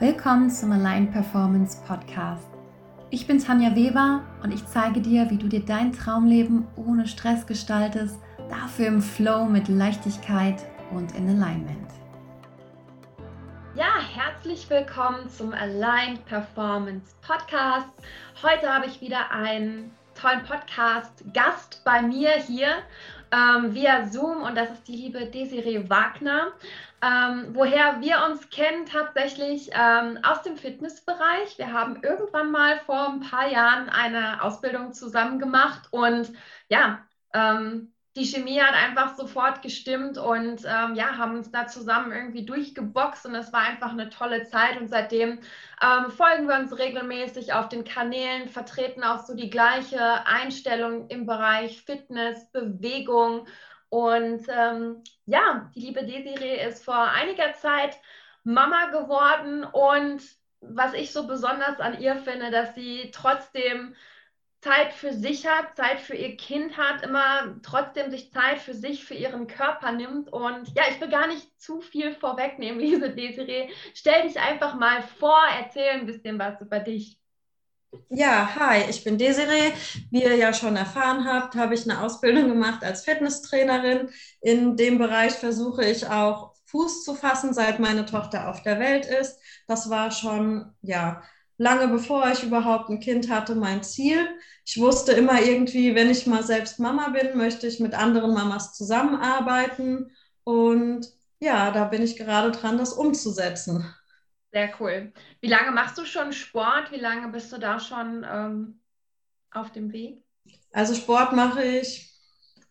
Willkommen zum Align Performance Podcast. Ich bin Tanja Weber und ich zeige dir, wie du dir dein Traumleben ohne Stress gestaltest, dafür im Flow mit Leichtigkeit und in Alignment. Ja, herzlich willkommen zum Align Performance Podcast. Heute habe ich wieder einen tollen Podcast-Gast bei mir hier ähm, via Zoom und das ist die liebe Desiree Wagner. Ähm, woher wir uns kennen tatsächlich ähm, aus dem Fitnessbereich. Wir haben irgendwann mal vor ein paar Jahren eine Ausbildung zusammen gemacht und ja, ähm, die Chemie hat einfach sofort gestimmt und ähm, ja, haben uns da zusammen irgendwie durchgeboxt und es war einfach eine tolle Zeit. Und seitdem ähm, folgen wir uns regelmäßig auf den Kanälen, vertreten auch so die gleiche Einstellung im Bereich Fitness, Bewegung. Und ähm, ja, die liebe Desiree ist vor einiger Zeit Mama geworden. Und was ich so besonders an ihr finde, dass sie trotzdem Zeit für sich hat, Zeit für ihr Kind hat, immer trotzdem sich Zeit für sich, für ihren Körper nimmt. Und ja, ich will gar nicht zu viel vorwegnehmen, liebe Desiree. Stell dich einfach mal vor, erzähl ein bisschen was über dich. Ja, hi, ich bin Desiree. Wie ihr ja schon erfahren habt, habe ich eine Ausbildung gemacht als Fitnesstrainerin. In dem Bereich versuche ich auch Fuß zu fassen, seit meine Tochter auf der Welt ist. Das war schon, ja, lange bevor ich überhaupt ein Kind hatte, mein Ziel. Ich wusste immer irgendwie, wenn ich mal selbst Mama bin, möchte ich mit anderen Mamas zusammenarbeiten. Und ja, da bin ich gerade dran, das umzusetzen. Sehr cool. Wie lange machst du schon Sport? Wie lange bist du da schon ähm, auf dem Weg? Also Sport mache ich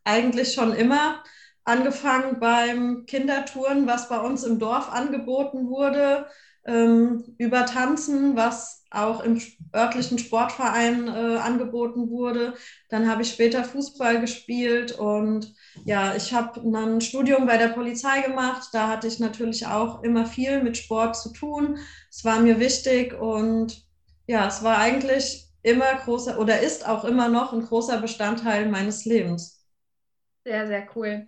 eigentlich schon immer. Angefangen beim Kindertouren, was bei uns im Dorf angeboten wurde ähm, über Tanzen, was auch im örtlichen Sportverein äh, angeboten wurde. Dann habe ich später Fußball gespielt und ja, ich habe ein Studium bei der Polizei gemacht. Da hatte ich natürlich auch immer viel mit Sport zu tun. Es war mir wichtig und ja, es war eigentlich immer großer oder ist auch immer noch ein großer Bestandteil meines Lebens. Sehr, sehr cool.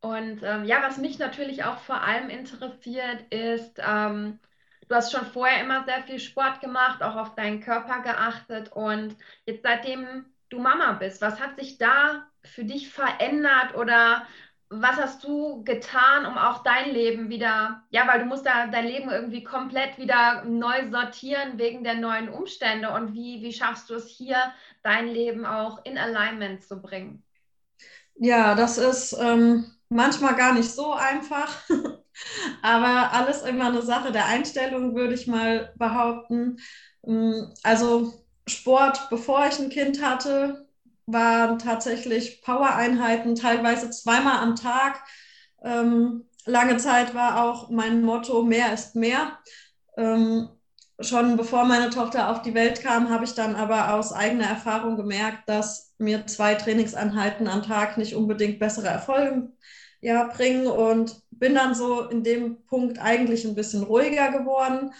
Und ähm, ja, was mich natürlich auch vor allem interessiert, ist, ähm, Du hast schon vorher immer sehr viel Sport gemacht, auch auf deinen Körper geachtet und jetzt seitdem du Mama bist, was hat sich da für dich verändert oder was hast du getan, um auch dein Leben wieder, ja, weil du musst da dein Leben irgendwie komplett wieder neu sortieren wegen der neuen Umstände und wie, wie schaffst du es hier, dein Leben auch in Alignment zu bringen? Ja, das ist ähm, manchmal gar nicht so einfach. Aber alles immer eine Sache der Einstellung, würde ich mal behaupten. Mm, also Sport, bevor ich ein Kind hatte, waren tatsächlich Power-Einheiten, teilweise zweimal am Tag. Ähm, lange Zeit war auch mein Motto, mehr ist mehr. Ähm, schon bevor meine Tochter auf die Welt kam, habe ich dann aber aus eigener Erfahrung gemerkt, dass mir zwei Trainingsanheiten am Tag nicht unbedingt bessere Erfolge ja, bringen und bin dann so in dem Punkt eigentlich ein bisschen ruhiger geworden.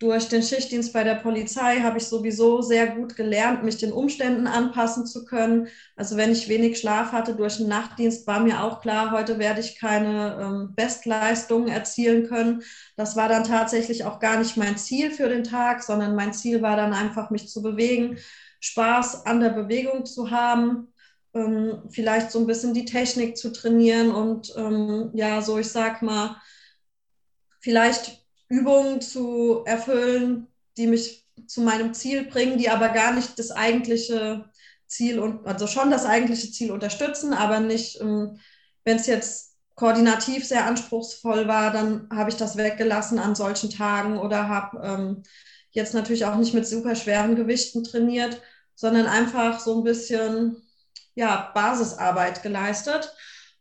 Durch den Schichtdienst bei der Polizei habe ich sowieso sehr gut gelernt, mich den Umständen anpassen zu können. Also wenn ich wenig Schlaf hatte durch den Nachtdienst, war mir auch klar, heute werde ich keine ähm, Bestleistungen erzielen können. Das war dann tatsächlich auch gar nicht mein Ziel für den Tag, sondern mein Ziel war dann einfach, mich zu bewegen, Spaß an der Bewegung zu haben ähm, vielleicht so ein bisschen die Technik zu trainieren und ähm, ja, so ich sag mal, vielleicht Übungen zu erfüllen, die mich zu meinem Ziel bringen, die aber gar nicht das eigentliche Ziel und also schon das eigentliche Ziel unterstützen, aber nicht, ähm, wenn es jetzt koordinativ sehr anspruchsvoll war, dann habe ich das weggelassen an solchen Tagen oder habe ähm, jetzt natürlich auch nicht mit super schweren Gewichten trainiert, sondern einfach so ein bisschen ja, Basisarbeit geleistet.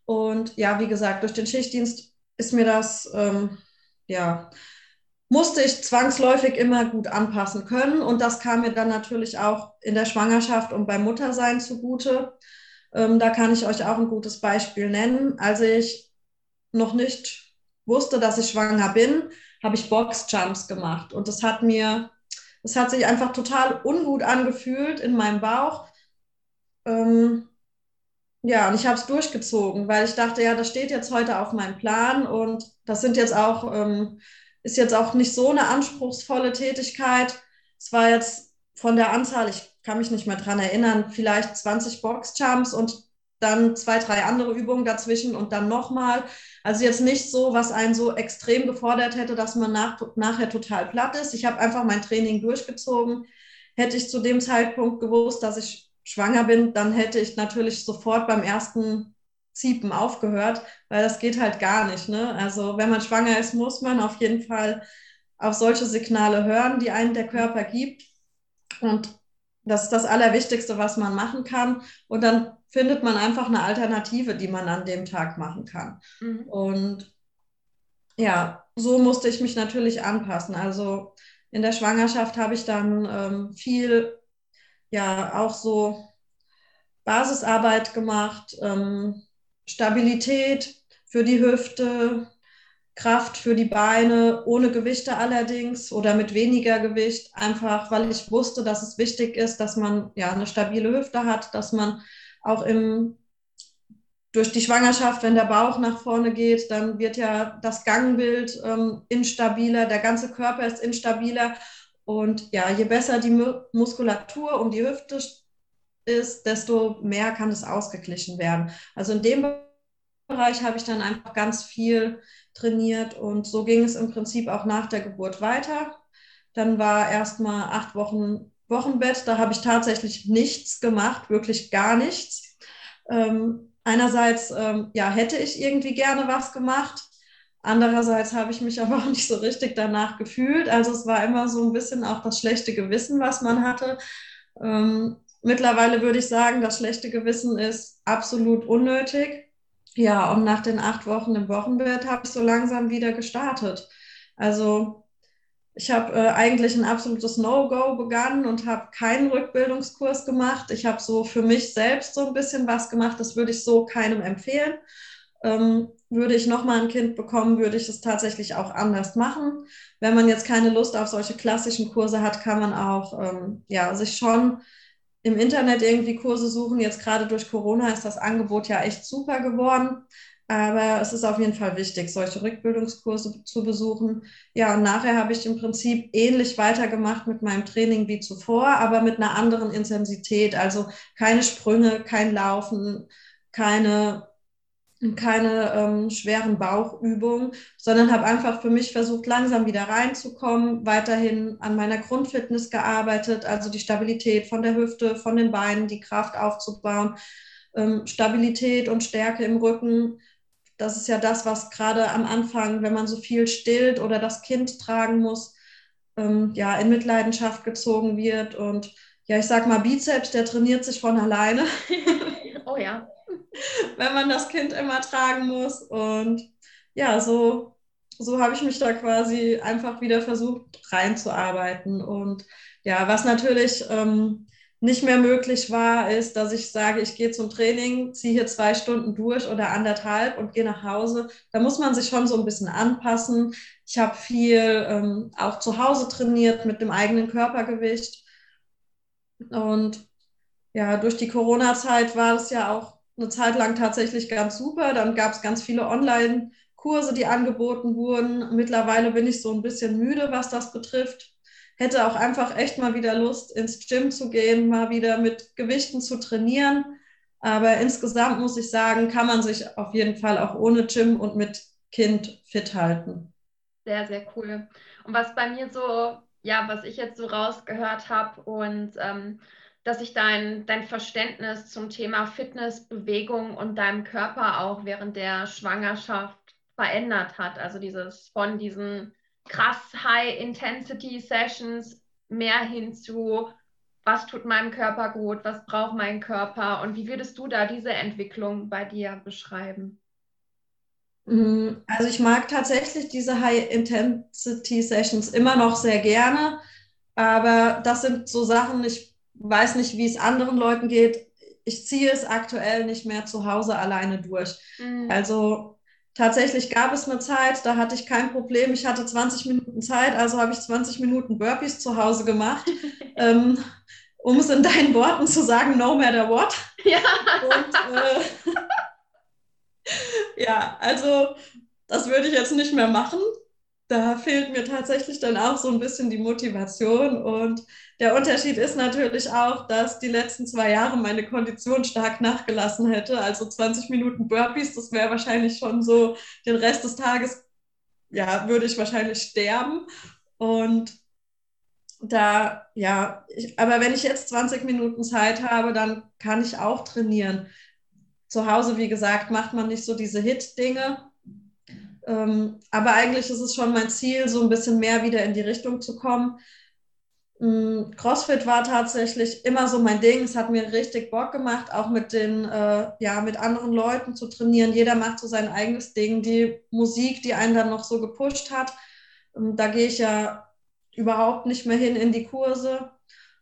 Und ja, wie gesagt, durch den Schichtdienst ist mir das, ähm, ja, musste ich zwangsläufig immer gut anpassen können. Und das kam mir dann natürlich auch in der Schwangerschaft und beim Muttersein zugute. Ähm, da kann ich euch auch ein gutes Beispiel nennen. Als ich noch nicht wusste, dass ich schwanger bin, habe ich Boxjumps gemacht. Und das hat mir, es hat sich einfach total ungut angefühlt in meinem Bauch. Ähm, ja, und ich habe es durchgezogen, weil ich dachte, ja, das steht jetzt heute auf meinem Plan und das sind jetzt auch ähm, ist jetzt auch nicht so eine anspruchsvolle Tätigkeit. Es war jetzt von der Anzahl, ich kann mich nicht mehr dran erinnern, vielleicht 20 Boxjumps und dann zwei, drei andere Übungen dazwischen und dann nochmal. Also jetzt nicht so, was einen so extrem gefordert hätte, dass man nach, nachher total platt ist. Ich habe einfach mein Training durchgezogen. Hätte ich zu dem Zeitpunkt gewusst, dass ich schwanger bin, dann hätte ich natürlich sofort beim ersten Ziepen aufgehört, weil das geht halt gar nicht. Ne? Also wenn man schwanger ist, muss man auf jeden Fall auf solche Signale hören, die einen der Körper gibt. Und das ist das Allerwichtigste, was man machen kann. Und dann findet man einfach eine Alternative, die man an dem Tag machen kann. Mhm. Und ja, so musste ich mich natürlich anpassen. Also in der Schwangerschaft habe ich dann ähm, viel, ja, auch so Basisarbeit gemacht, ähm, Stabilität für die Hüfte, Kraft für die Beine, ohne Gewichte allerdings oder mit weniger Gewicht, einfach weil ich wusste, dass es wichtig ist, dass man ja eine stabile Hüfte hat, dass man auch im, durch die Schwangerschaft, wenn der Bauch nach vorne geht, dann wird ja das Gangbild ähm, instabiler, der ganze Körper ist instabiler. Und ja, je besser die Muskulatur um die Hüfte ist, desto mehr kann es ausgeglichen werden. Also in dem Bereich habe ich dann einfach ganz viel trainiert und so ging es im Prinzip auch nach der Geburt weiter. Dann war erst mal acht Wochen Wochenbett, da habe ich tatsächlich nichts gemacht, wirklich gar nichts. Ähm, einerseits ähm, ja, hätte ich irgendwie gerne was gemacht, andererseits habe ich mich aber auch nicht so richtig danach gefühlt. Also es war immer so ein bisschen auch das schlechte Gewissen, was man hatte. Ähm, mittlerweile würde ich sagen, das schlechte Gewissen ist absolut unnötig. Ja, und nach den acht Wochen im Wochenbett habe ich so langsam wieder gestartet. Also ich habe äh, eigentlich ein absolutes No-Go begangen und habe keinen Rückbildungskurs gemacht. Ich habe so für mich selbst so ein bisschen was gemacht. Das würde ich so keinem empfehlen. Ähm, würde ich nochmal ein Kind bekommen, würde ich es tatsächlich auch anders machen. Wenn man jetzt keine Lust auf solche klassischen Kurse hat, kann man auch ähm, ja, sich schon im Internet irgendwie Kurse suchen. Jetzt gerade durch Corona ist das Angebot ja echt super geworden. Aber es ist auf jeden Fall wichtig, solche Rückbildungskurse zu besuchen. Ja, und nachher habe ich im Prinzip ähnlich weitergemacht mit meinem Training wie zuvor, aber mit einer anderen Intensität. Also keine Sprünge, kein Laufen, keine, keine ähm, schweren Bauchübungen, sondern habe einfach für mich versucht, langsam wieder reinzukommen, weiterhin an meiner Grundfitness gearbeitet, also die Stabilität von der Hüfte, von den Beinen, die Kraft aufzubauen. Ähm, Stabilität und Stärke im Rücken, das ist ja das, was gerade am Anfang, wenn man so viel stillt oder das Kind tragen muss, ähm, ja, in Mitleidenschaft gezogen wird. Und ja, ich sag mal, Bizeps, der trainiert sich von alleine. oh ja. wenn man das Kind immer tragen muss. Und ja, so, so habe ich mich da quasi einfach wieder versucht reinzuarbeiten. Und ja, was natürlich ähm, nicht mehr möglich war, ist, dass ich sage, ich gehe zum Training, ziehe hier zwei Stunden durch oder anderthalb und gehe nach Hause. Da muss man sich schon so ein bisschen anpassen. Ich habe viel ähm, auch zu Hause trainiert mit dem eigenen Körpergewicht. Und ja, durch die Corona-Zeit war es ja auch eine Zeit lang tatsächlich ganz super. Dann gab es ganz viele Online-Kurse, die angeboten wurden. Mittlerweile bin ich so ein bisschen müde, was das betrifft hätte auch einfach echt mal wieder Lust, ins Gym zu gehen, mal wieder mit Gewichten zu trainieren. Aber insgesamt muss ich sagen, kann man sich auf jeden Fall auch ohne Gym und mit Kind fit halten. Sehr, sehr cool. Und was bei mir so, ja, was ich jetzt so rausgehört habe und ähm, dass sich dein, dein Verständnis zum Thema Fitness, Bewegung und deinem Körper auch während der Schwangerschaft verändert hat. Also dieses von diesen krass High-Intensity-Sessions mehr hin zu, was tut meinem Körper gut, was braucht mein Körper und wie würdest du da diese Entwicklung bei dir beschreiben? Mm, also ich mag tatsächlich diese High-Intensity-Sessions immer noch sehr gerne, aber das sind so Sachen, ich weiß nicht, wie es anderen Leuten geht. Ich ziehe es aktuell nicht mehr zu Hause alleine durch. Mhm. Also Tatsächlich gab es eine Zeit, da hatte ich kein Problem. Ich hatte 20 Minuten Zeit, also habe ich 20 Minuten Burpees zu Hause gemacht. ähm, um es in deinen Worten zu sagen, no matter what. Ja. Und, äh, ja, also das würde ich jetzt nicht mehr machen. Da fehlt mir tatsächlich dann auch so ein bisschen die Motivation. Und der Unterschied ist natürlich auch, dass die letzten zwei Jahre meine Kondition stark nachgelassen hätte. Also 20 Minuten Burpees, das wäre wahrscheinlich schon so den Rest des Tages, ja, würde ich wahrscheinlich sterben. Und da, ja, ich, aber wenn ich jetzt 20 Minuten Zeit habe, dann kann ich auch trainieren. Zu Hause, wie gesagt, macht man nicht so diese Hit-Dinge. Ähm, aber eigentlich ist es schon mein Ziel, so ein bisschen mehr wieder in die Richtung zu kommen. Ähm, CrossFit war tatsächlich immer so mein Ding. Es hat mir richtig Bock gemacht, auch mit den, äh, ja, mit anderen Leuten zu trainieren. Jeder macht so sein eigenes Ding. Die Musik, die einen dann noch so gepusht hat, ähm, da gehe ich ja überhaupt nicht mehr hin in die Kurse.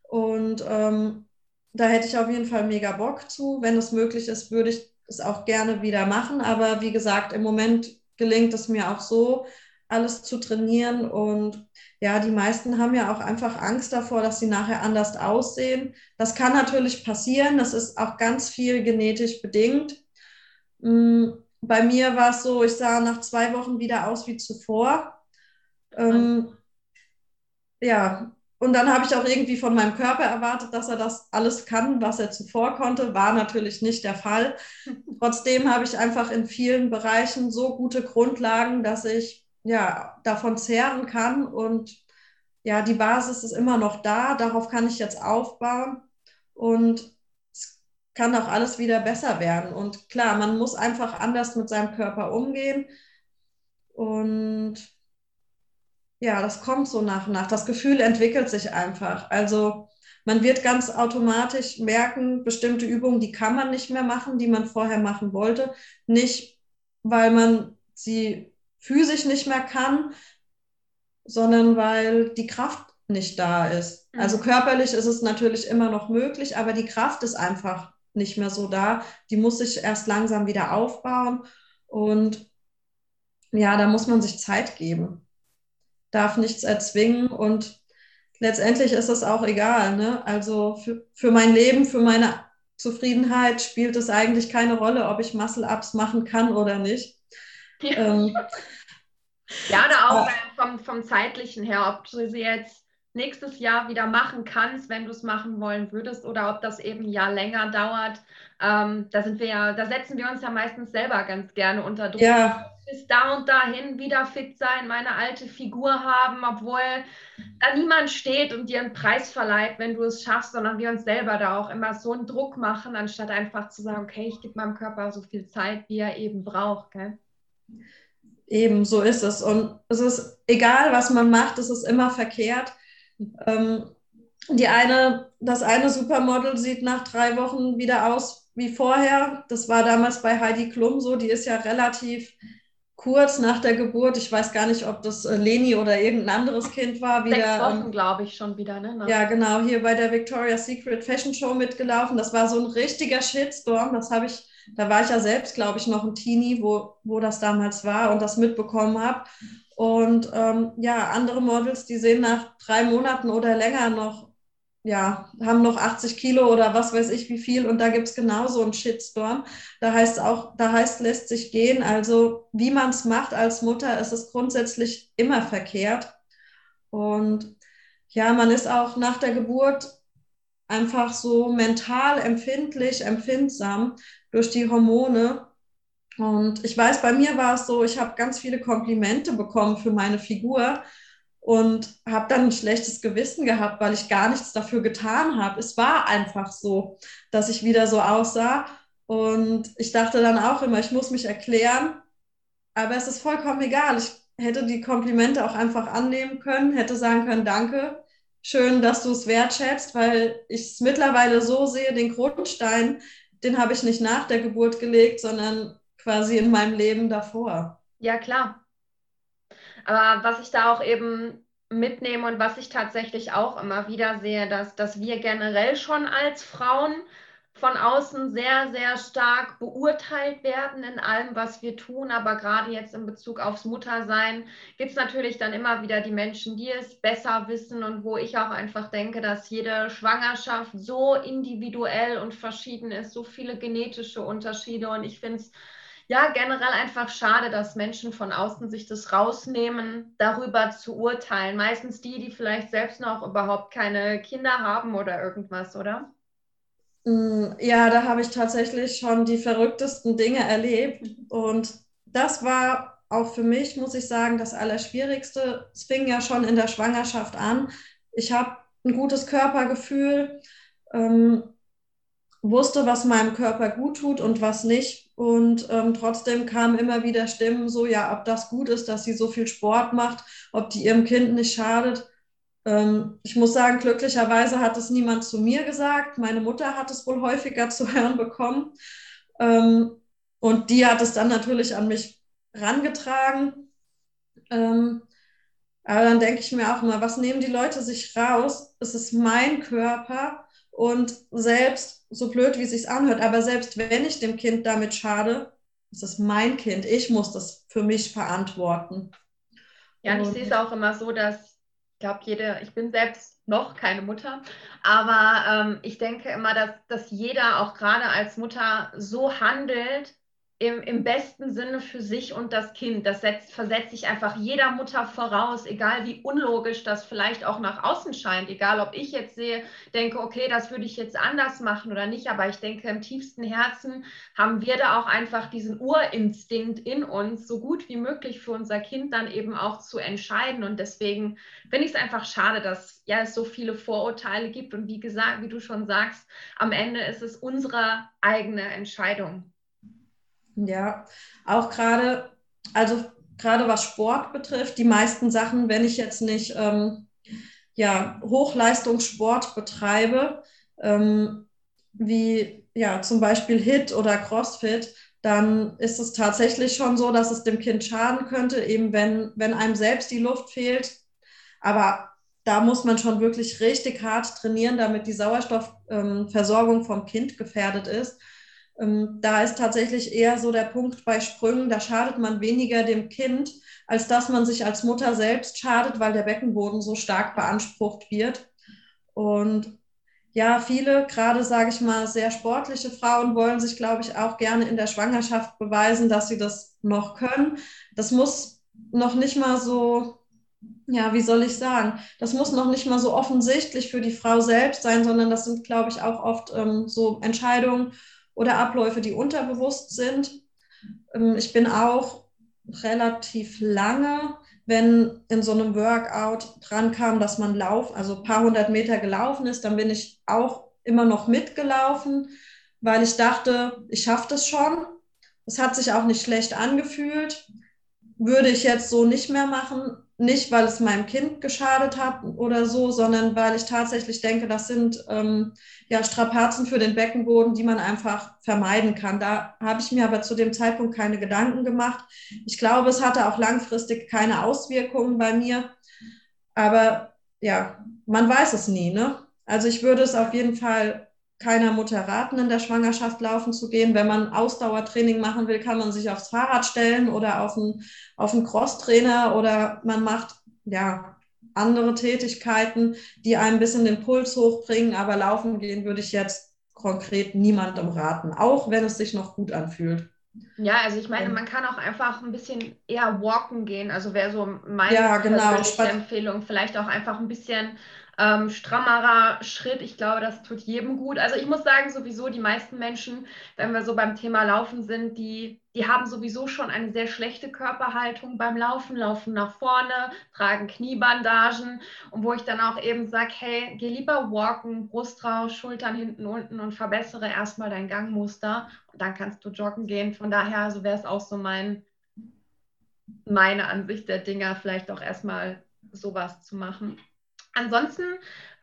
Und ähm, da hätte ich auf jeden Fall mega Bock zu. Wenn es möglich ist, würde ich es auch gerne wieder machen. Aber wie gesagt, im Moment gelingt es mir auch so, alles zu trainieren. Und ja, die meisten haben ja auch einfach Angst davor, dass sie nachher anders aussehen. Das kann natürlich passieren. Das ist auch ganz viel genetisch bedingt. Mm, bei mir war es so, ich sah nach zwei Wochen wieder aus wie zuvor. Ähm, ja, und dann habe ich auch irgendwie von meinem Körper erwartet, dass er das alles kann, was er zuvor konnte. War natürlich nicht der Fall. Trotzdem habe ich einfach in vielen Bereichen so gute Grundlagen, dass ich ja davon zehren kann. Und ja, die Basis ist immer noch da. Darauf kann ich jetzt aufbauen. Und es kann auch alles wieder besser werden. Und klar, man muss einfach anders mit seinem Körper umgehen. Und ja, das kommt so nach und nach. Das Gefühl entwickelt sich einfach. Also man wird ganz automatisch merken, bestimmte Übungen, die kann man nicht mehr machen, die man vorher machen wollte. Nicht, weil man sie physisch nicht mehr kann, sondern weil die Kraft nicht da ist. Mhm. Also körperlich ist es natürlich immer noch möglich, aber die Kraft ist einfach nicht mehr so da. Die muss sich erst langsam wieder aufbauen. Und ja, da muss man sich Zeit geben darf nichts erzwingen und letztendlich ist es auch egal. Ne? Also für, für mein Leben, für meine Zufriedenheit spielt es eigentlich keine Rolle, ob ich Muscle-Ups machen kann oder nicht. Ja, ähm, ja oder auch äh, vom, vom zeitlichen her, ob du sie jetzt nächstes Jahr wieder machen kannst, wenn du es machen wollen würdest, oder ob das eben ein Jahr länger dauert. Ähm, da sind wir ja, da setzen wir uns ja meistens selber ganz gerne unter Druck. Ja bis da und dahin wieder fit sein, meine alte Figur haben, obwohl da niemand steht und dir einen Preis verleiht, wenn du es schaffst, sondern wir uns selber da auch immer so einen Druck machen, anstatt einfach zu sagen, okay, ich gebe meinem Körper so viel Zeit, wie er eben braucht. Gell? Eben, so ist es. Und es ist egal, was man macht, es ist immer verkehrt. Ähm, die eine, das eine Supermodel sieht nach drei Wochen wieder aus wie vorher. Das war damals bei Heidi Klum so. Die ist ja relativ kurz nach der Geburt, ich weiß gar nicht, ob das äh, Leni oder irgendein anderes Kind war, wieder. Sechs Wochen, ähm, glaube ich, schon wieder, ne? Ja, genau, hier bei der Victoria's Secret Fashion Show mitgelaufen. Das war so ein richtiger Shitstorm. Das habe ich, da war ich ja selbst, glaube ich, noch ein Teenie, wo, wo das damals war und das mitbekommen habe. Und ähm, ja, andere Models, die sehen nach drei Monaten oder länger noch ja, haben noch 80 Kilo oder was weiß ich wie viel und da gibt es genauso einen Shitstorm. Da heißt auch, da heißt, lässt sich gehen. Also wie man es macht als Mutter, ist es grundsätzlich immer verkehrt. Und ja, man ist auch nach der Geburt einfach so mental empfindlich, empfindsam durch die Hormone. Und ich weiß, bei mir war es so, ich habe ganz viele Komplimente bekommen für meine Figur und habe dann ein schlechtes Gewissen gehabt, weil ich gar nichts dafür getan habe. Es war einfach so, dass ich wieder so aussah. Und ich dachte dann auch immer, ich muss mich erklären. Aber es ist vollkommen egal. Ich hätte die Komplimente auch einfach annehmen können, hätte sagen können, danke, schön, dass du es wertschätzt, weil ich es mittlerweile so sehe, den Grundstein, den habe ich nicht nach der Geburt gelegt, sondern quasi in meinem Leben davor. Ja, klar. Aber was ich da auch eben mitnehme und was ich tatsächlich auch immer wieder sehe, dass, dass wir generell schon als Frauen von außen sehr, sehr stark beurteilt werden in allem, was wir tun. Aber gerade jetzt in Bezug aufs Muttersein gibt es natürlich dann immer wieder die Menschen, die es besser wissen und wo ich auch einfach denke, dass jede Schwangerschaft so individuell und verschieden ist, so viele genetische Unterschiede. Und ich finde es ja, generell einfach schade, dass Menschen von außen sich das rausnehmen, darüber zu urteilen. Meistens die, die vielleicht selbst noch überhaupt keine Kinder haben oder irgendwas, oder? Mm, ja, da habe ich tatsächlich schon die verrücktesten Dinge erlebt. Und das war auch für mich, muss ich sagen, das Allerschwierigste. Es fing ja schon in der Schwangerschaft an. Ich habe ein gutes Körpergefühl, ähm, wusste, was meinem Körper gut tut und was nicht. Und ähm, trotzdem kamen immer wieder Stimmen so, ja, ob das gut ist, dass sie so viel Sport macht, ob die ihrem Kind nicht schadet. Ähm, ich muss sagen, glücklicherweise hat es niemand zu mir gesagt. Meine Mutter hat es wohl häufiger zu hören bekommen. Ähm, und die hat es dann natürlich an mich rangetragen. Ähm, aber dann denke ich mir auch immer, was nehmen die Leute sich raus? Es ist mein Körper und selbst, so blöd wie es sich anhört, aber selbst wenn ich dem Kind damit schade, ist es mein Kind. Ich muss das für mich verantworten. Ja, und ich sehe es auch immer so, dass glaube, jede, ich bin selbst noch keine Mutter, aber ähm, ich denke immer, dass, dass jeder auch gerade als Mutter so handelt, im, im besten Sinne für sich und das Kind. Das setzt, versetzt sich einfach jeder Mutter voraus, egal wie unlogisch das vielleicht auch nach außen scheint, egal ob ich jetzt sehe, denke, okay, das würde ich jetzt anders machen oder nicht, aber ich denke, im tiefsten Herzen haben wir da auch einfach diesen Urinstinkt in uns, so gut wie möglich für unser Kind dann eben auch zu entscheiden. Und deswegen finde ich es einfach schade, dass ja es so viele Vorurteile gibt. Und wie gesagt, wie du schon sagst, am Ende ist es unsere eigene Entscheidung. Ja, auch gerade, also gerade was Sport betrifft, die meisten Sachen, wenn ich jetzt nicht ähm, ja, Hochleistungssport betreibe, ähm, wie ja, zum Beispiel HIT oder CrossFit, dann ist es tatsächlich schon so, dass es dem Kind schaden könnte, eben wenn, wenn einem selbst die Luft fehlt. Aber da muss man schon wirklich richtig hart trainieren, damit die Sauerstoffversorgung ähm, vom Kind gefährdet ist. Ähm, da ist tatsächlich eher so der Punkt bei Sprüngen, da schadet man weniger dem Kind, als dass man sich als Mutter selbst schadet, weil der Beckenboden so stark beansprucht wird. Und ja, viele, gerade sage ich mal, sehr sportliche Frauen wollen sich, glaube ich, auch gerne in der Schwangerschaft beweisen, dass sie das noch können. Das muss noch nicht mal so, ja, wie soll ich sagen, das muss noch nicht mal so offensichtlich für die Frau selbst sein, sondern das sind, glaube ich, auch oft ähm, so Entscheidungen oder Abläufe, die unterbewusst sind. Ähm, ich bin auch relativ lange, wenn in so einem Workout dran kam, dass man lauf, also ein paar hundert Meter gelaufen ist, dann bin ich auch immer noch mitgelaufen, weil ich dachte, ich schaffe das schon. Es hat sich auch nicht schlecht angefühlt. Würde ich jetzt so nicht mehr machen, nicht, weil es meinem Kind geschadet hat oder so, sondern weil ich tatsächlich denke, das sind ähm, ja Strapazen für den Beckenboden, die man einfach vermeiden kann. Da habe ich mir aber zu dem Zeitpunkt keine Gedanken gemacht. Ich glaube, es hatte auch langfristig keine Auswirkungen bei mir. Aber ja, man weiß es nie. Ne? Also ich würde es auf jeden Fall keiner Mutter raten, in der Schwangerschaft laufen zu gehen. Wenn man Ausdauertraining machen will, kann man sich aufs Fahrrad stellen oder auf einen, auf einen Crosstrainer oder man macht ja andere Tätigkeiten, die einem ein bisschen den Puls hochbringen. Aber laufen gehen würde ich jetzt konkret niemandem raten, auch wenn es sich noch gut anfühlt. Ja, also ich meine, man kann auch einfach ein bisschen eher walken gehen. Also wäre so meine ja, genau. Empfehlung, vielleicht auch einfach ein bisschen ähm, strammerer Schritt. Ich glaube, das tut jedem gut. Also ich muss sagen, sowieso die meisten Menschen, wenn wir so beim Thema Laufen sind, die, die haben sowieso schon eine sehr schlechte Körperhaltung beim Laufen, laufen nach vorne, tragen Kniebandagen und wo ich dann auch eben sage, hey, geh lieber walken, Brust raus, Schultern hinten unten und verbessere erstmal dein Gangmuster und dann kannst du joggen gehen. Von daher, so wäre es auch so mein, meine Ansicht der Dinger, vielleicht auch erstmal sowas zu machen. Ansonsten,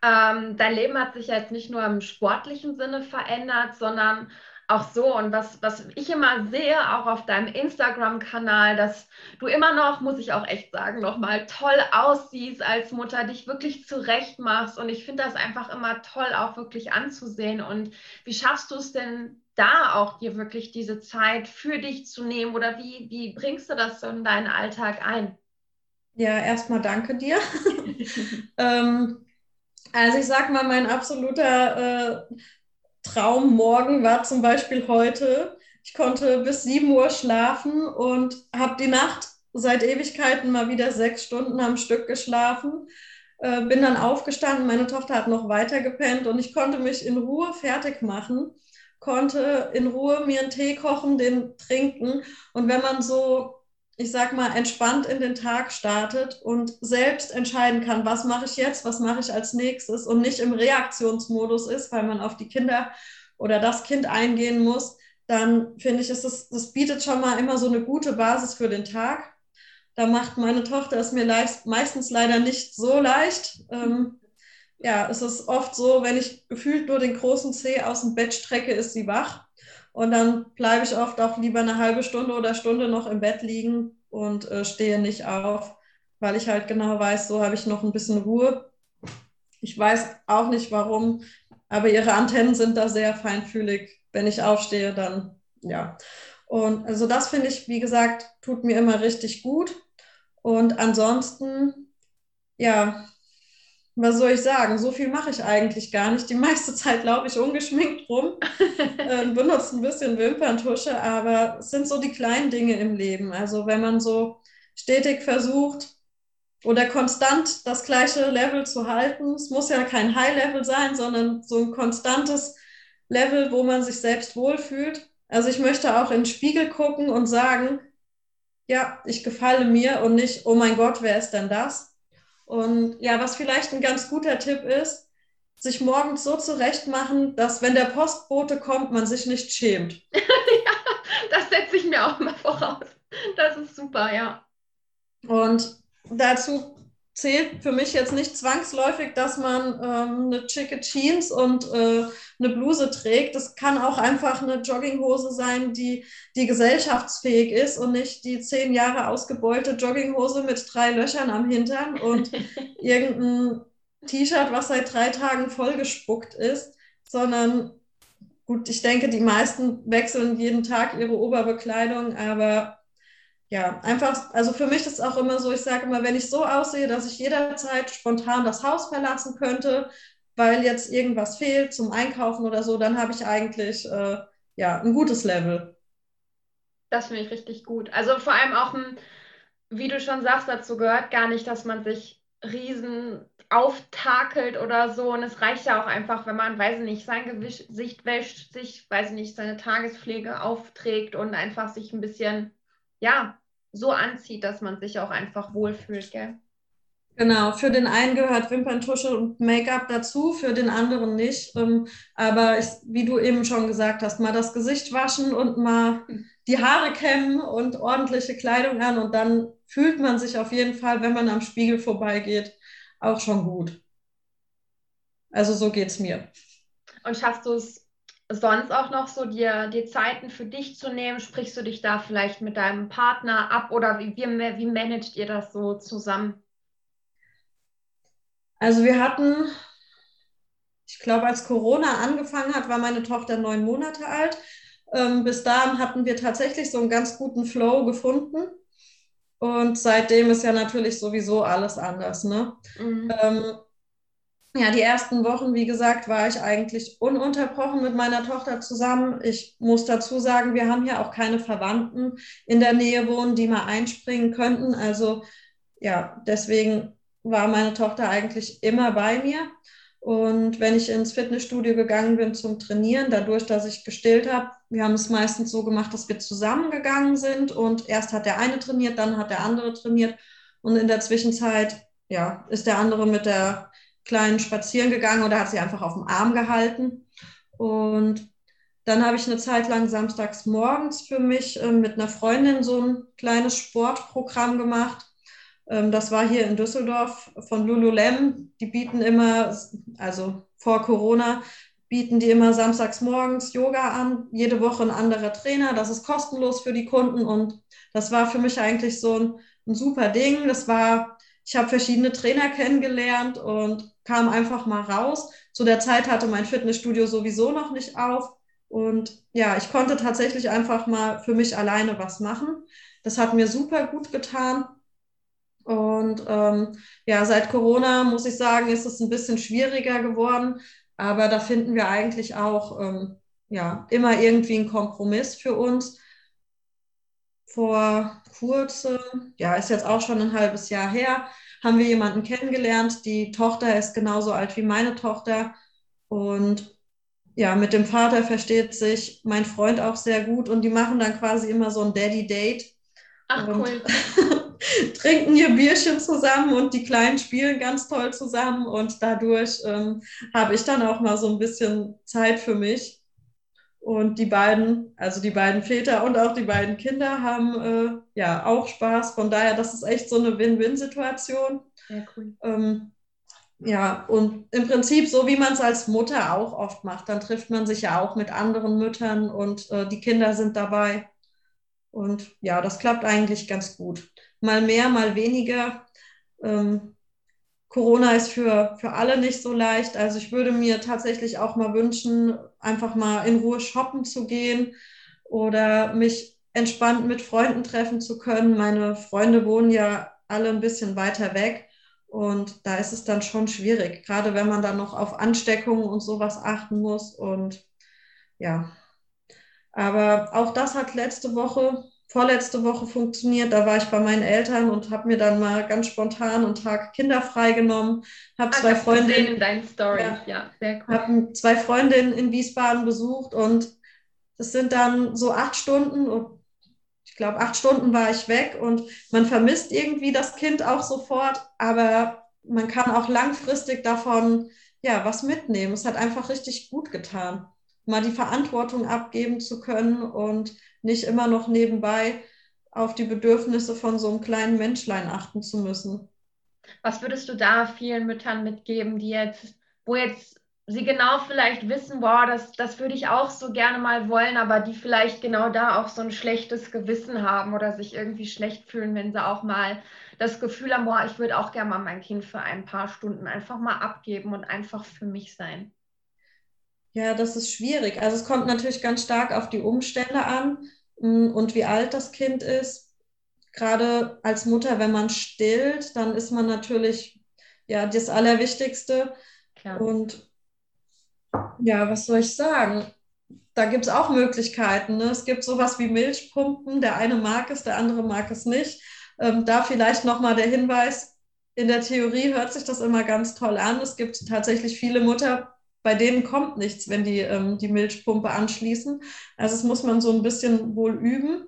ähm, dein Leben hat sich jetzt nicht nur im sportlichen Sinne verändert, sondern auch so. Und was, was ich immer sehe, auch auf deinem Instagram-Kanal, dass du immer noch, muss ich auch echt sagen, nochmal toll aussiehst als Mutter, dich wirklich zurecht machst. Und ich finde das einfach immer toll, auch wirklich anzusehen. Und wie schaffst du es denn da auch dir wirklich diese Zeit für dich zu nehmen? Oder wie, wie bringst du das so in deinen Alltag ein? Ja, erstmal danke dir. ähm, also ich sag mal, mein absoluter äh, Traum morgen war zum Beispiel heute. Ich konnte bis 7 Uhr schlafen und habe die Nacht seit Ewigkeiten mal wieder sechs Stunden am Stück geschlafen. Äh, bin dann aufgestanden, meine Tochter hat noch weiter gepennt und ich konnte mich in Ruhe fertig machen, konnte in Ruhe mir einen Tee kochen, den trinken. Und wenn man so ich sag mal, entspannt in den Tag startet und selbst entscheiden kann, was mache ich jetzt, was mache ich als nächstes und nicht im Reaktionsmodus ist, weil man auf die Kinder oder das Kind eingehen muss, dann finde ich, ist das, das bietet schon mal immer so eine gute Basis für den Tag. Da macht meine Tochter es mir leicht, meistens leider nicht so leicht. Ähm, ja, es ist oft so, wenn ich gefühlt nur den großen Zeh aus dem Bett strecke, ist sie wach. Und dann bleibe ich oft auch lieber eine halbe Stunde oder Stunde noch im Bett liegen und äh, stehe nicht auf, weil ich halt genau weiß, so habe ich noch ein bisschen Ruhe. Ich weiß auch nicht warum, aber ihre Antennen sind da sehr feinfühlig. Wenn ich aufstehe, dann ja. Und also das finde ich, wie gesagt, tut mir immer richtig gut. Und ansonsten, ja, was soll ich sagen? So viel mache ich eigentlich gar nicht. Die meiste Zeit laufe ich ungeschminkt rum, äh, benutze ein bisschen Wimperntusche, aber es sind so die kleinen Dinge im Leben. Also wenn man so stetig versucht oder konstant das gleiche Level zu halten, es muss ja kein High-Level sein, sondern so ein konstantes Level, wo man sich selbst wohlfühlt. Also ich möchte auch in den Spiegel gucken und sagen, ja, ich gefalle mir und nicht, oh mein Gott, wer ist denn das? Und ja, was vielleicht ein ganz guter Tipp ist, sich morgens so zurechtmachen, dass wenn der Postbote kommt, man sich nicht schämt. ja, das setze ich mir auch mal voraus. Das ist super, ja. Und dazu zählt für mich jetzt nicht zwangsläufig, dass man ähm, eine chicke Jeans und äh, eine Bluse trägt. Das kann auch einfach eine Jogginghose sein, die, die gesellschaftsfähig ist und nicht die zehn Jahre ausgebeulte Jogginghose mit drei Löchern am Hintern und irgendein T-Shirt, was seit drei Tagen vollgespuckt ist, sondern gut, ich denke, die meisten wechseln jeden Tag ihre Oberbekleidung, aber ja, einfach, also für mich ist es auch immer so, ich sage immer, wenn ich so aussehe, dass ich jederzeit spontan das Haus verlassen könnte, weil jetzt irgendwas fehlt zum Einkaufen oder so, dann habe ich eigentlich äh, ja, ein gutes Level. Das finde ich richtig gut. Also vor allem auch, ein, wie du schon sagst, dazu gehört gar nicht, dass man sich riesen auftakelt oder so. Und es reicht ja auch einfach, wenn man, weiß nicht, sein Gesicht wäscht, sich, weiß nicht, seine Tagespflege aufträgt und einfach sich ein bisschen ja, so anzieht, dass man sich auch einfach wohlfühlt, gell? Genau, für den einen gehört Wimperntusche und Make-up dazu, für den anderen nicht. Ähm, aber ich, wie du eben schon gesagt hast, mal das Gesicht waschen und mal die Haare kämmen und ordentliche Kleidung an und dann fühlt man sich auf jeden Fall, wenn man am Spiegel vorbeigeht, auch schon gut. Also so geht es mir. Und schaffst du es sonst auch noch so dir die Zeiten für dich zu nehmen? Sprichst du dich da vielleicht mit deinem Partner ab oder wie, wie, wie managt ihr das so zusammen? Also wir hatten, ich glaube, als Corona angefangen hat, war meine Tochter neun Monate alt. Ähm, bis dahin hatten wir tatsächlich so einen ganz guten Flow gefunden. Und seitdem ist ja natürlich sowieso alles anders. Ne? Mhm. Ähm, ja, die ersten Wochen, wie gesagt, war ich eigentlich ununterbrochen mit meiner Tochter zusammen. Ich muss dazu sagen, wir haben hier auch keine Verwandten in der Nähe wohnen, die mal einspringen könnten. Also ja, deswegen war meine Tochter eigentlich immer bei mir. Und wenn ich ins Fitnessstudio gegangen bin zum Trainieren, dadurch, dass ich gestillt habe, wir haben es meistens so gemacht, dass wir zusammengegangen sind und erst hat der eine trainiert, dann hat der andere trainiert und in der Zwischenzeit, ja, ist der andere mit der Kleinen spazieren gegangen oder hat sie einfach auf dem Arm gehalten. Und dann habe ich eine Zeit lang samstags morgens für mich äh, mit einer Freundin so ein kleines Sportprogramm gemacht. Ähm, das war hier in Düsseldorf von Lululem. Die bieten immer, also vor Corona, bieten die immer samstags morgens Yoga an. Jede Woche ein anderer Trainer. Das ist kostenlos für die Kunden. Und das war für mich eigentlich so ein, ein super Ding. Das war, ich habe verschiedene Trainer kennengelernt und kam einfach mal raus. Zu der Zeit hatte mein Fitnessstudio sowieso noch nicht auf. Und ja, ich konnte tatsächlich einfach mal für mich alleine was machen. Das hat mir super gut getan. Und ähm, ja, seit Corona muss ich sagen, ist es ein bisschen schwieriger geworden. Aber da finden wir eigentlich auch ähm, ja immer irgendwie ein Kompromiss für uns. Vor kurzem, ja, ist jetzt auch schon ein halbes Jahr her, haben wir jemanden kennengelernt. Die Tochter ist genauso alt wie meine Tochter. Und ja, mit dem Vater versteht sich mein Freund auch sehr gut und die machen dann quasi immer so ein Daddy-Date. Ach, cool. trinken ihr Bierchen zusammen und die Kleinen spielen ganz toll zusammen und dadurch ähm, habe ich dann auch mal so ein bisschen Zeit für mich. Und die beiden, also die beiden Väter und auch die beiden Kinder haben äh, ja auch Spaß. Von daher, das ist echt so eine Win-Win-Situation. Ja, cool. Ähm, ja, und im Prinzip so, wie man es als Mutter auch oft macht, dann trifft man sich ja auch mit anderen Müttern und äh, die Kinder sind dabei. Und ja, das klappt eigentlich ganz gut. Mal mehr, mal weniger. Ähm, Corona ist für, für alle nicht so leicht. Also ich würde mir tatsächlich auch mal wünschen, einfach mal in Ruhe shoppen zu gehen oder mich entspannt mit Freunden treffen zu können. Meine Freunde wohnen ja alle ein bisschen weiter weg und da ist es dann schon schwierig, gerade wenn man dann noch auf Ansteckungen und sowas achten muss. Und ja, aber auch das hat letzte Woche vorletzte Woche funktioniert. Da war ich bei meinen Eltern und habe mir dann mal ganz spontan einen Tag Kinder freigenommen. Habe zwei Freundinnen in deinen Story. Ja, ja, sehr cool. Habe zwei Freundinnen in Wiesbaden besucht und das sind dann so acht Stunden. Ich glaube, acht Stunden war ich weg und man vermisst irgendwie das Kind auch sofort, aber man kann auch langfristig davon ja was mitnehmen. Es hat einfach richtig gut getan, mal die Verantwortung abgeben zu können und nicht immer noch nebenbei auf die Bedürfnisse von so einem kleinen Menschlein achten zu müssen. Was würdest du da vielen Müttern mitgeben, die jetzt, wo jetzt sie genau vielleicht wissen, boah, das, das würde ich auch so gerne mal wollen, aber die vielleicht genau da auch so ein schlechtes Gewissen haben oder sich irgendwie schlecht fühlen, wenn sie auch mal das Gefühl haben, boah, ich würde auch gerne mal mein Kind für ein paar Stunden einfach mal abgeben und einfach für mich sein. Ja, das ist schwierig. Also es kommt natürlich ganz stark auf die Umstände an mm, und wie alt das Kind ist. Gerade als Mutter, wenn man stillt, dann ist man natürlich ja das Allerwichtigste. Klar. Und ja, was soll ich sagen? Da gibt es auch Möglichkeiten. Ne? Es gibt sowas wie Milchpumpen. Der eine mag es, der andere mag es nicht. Ähm, da vielleicht nochmal der Hinweis, in der Theorie hört sich das immer ganz toll an. Es gibt tatsächlich viele Mutter, bei denen kommt nichts, wenn die ähm, die Milchpumpe anschließen. Also das muss man so ein bisschen wohl üben.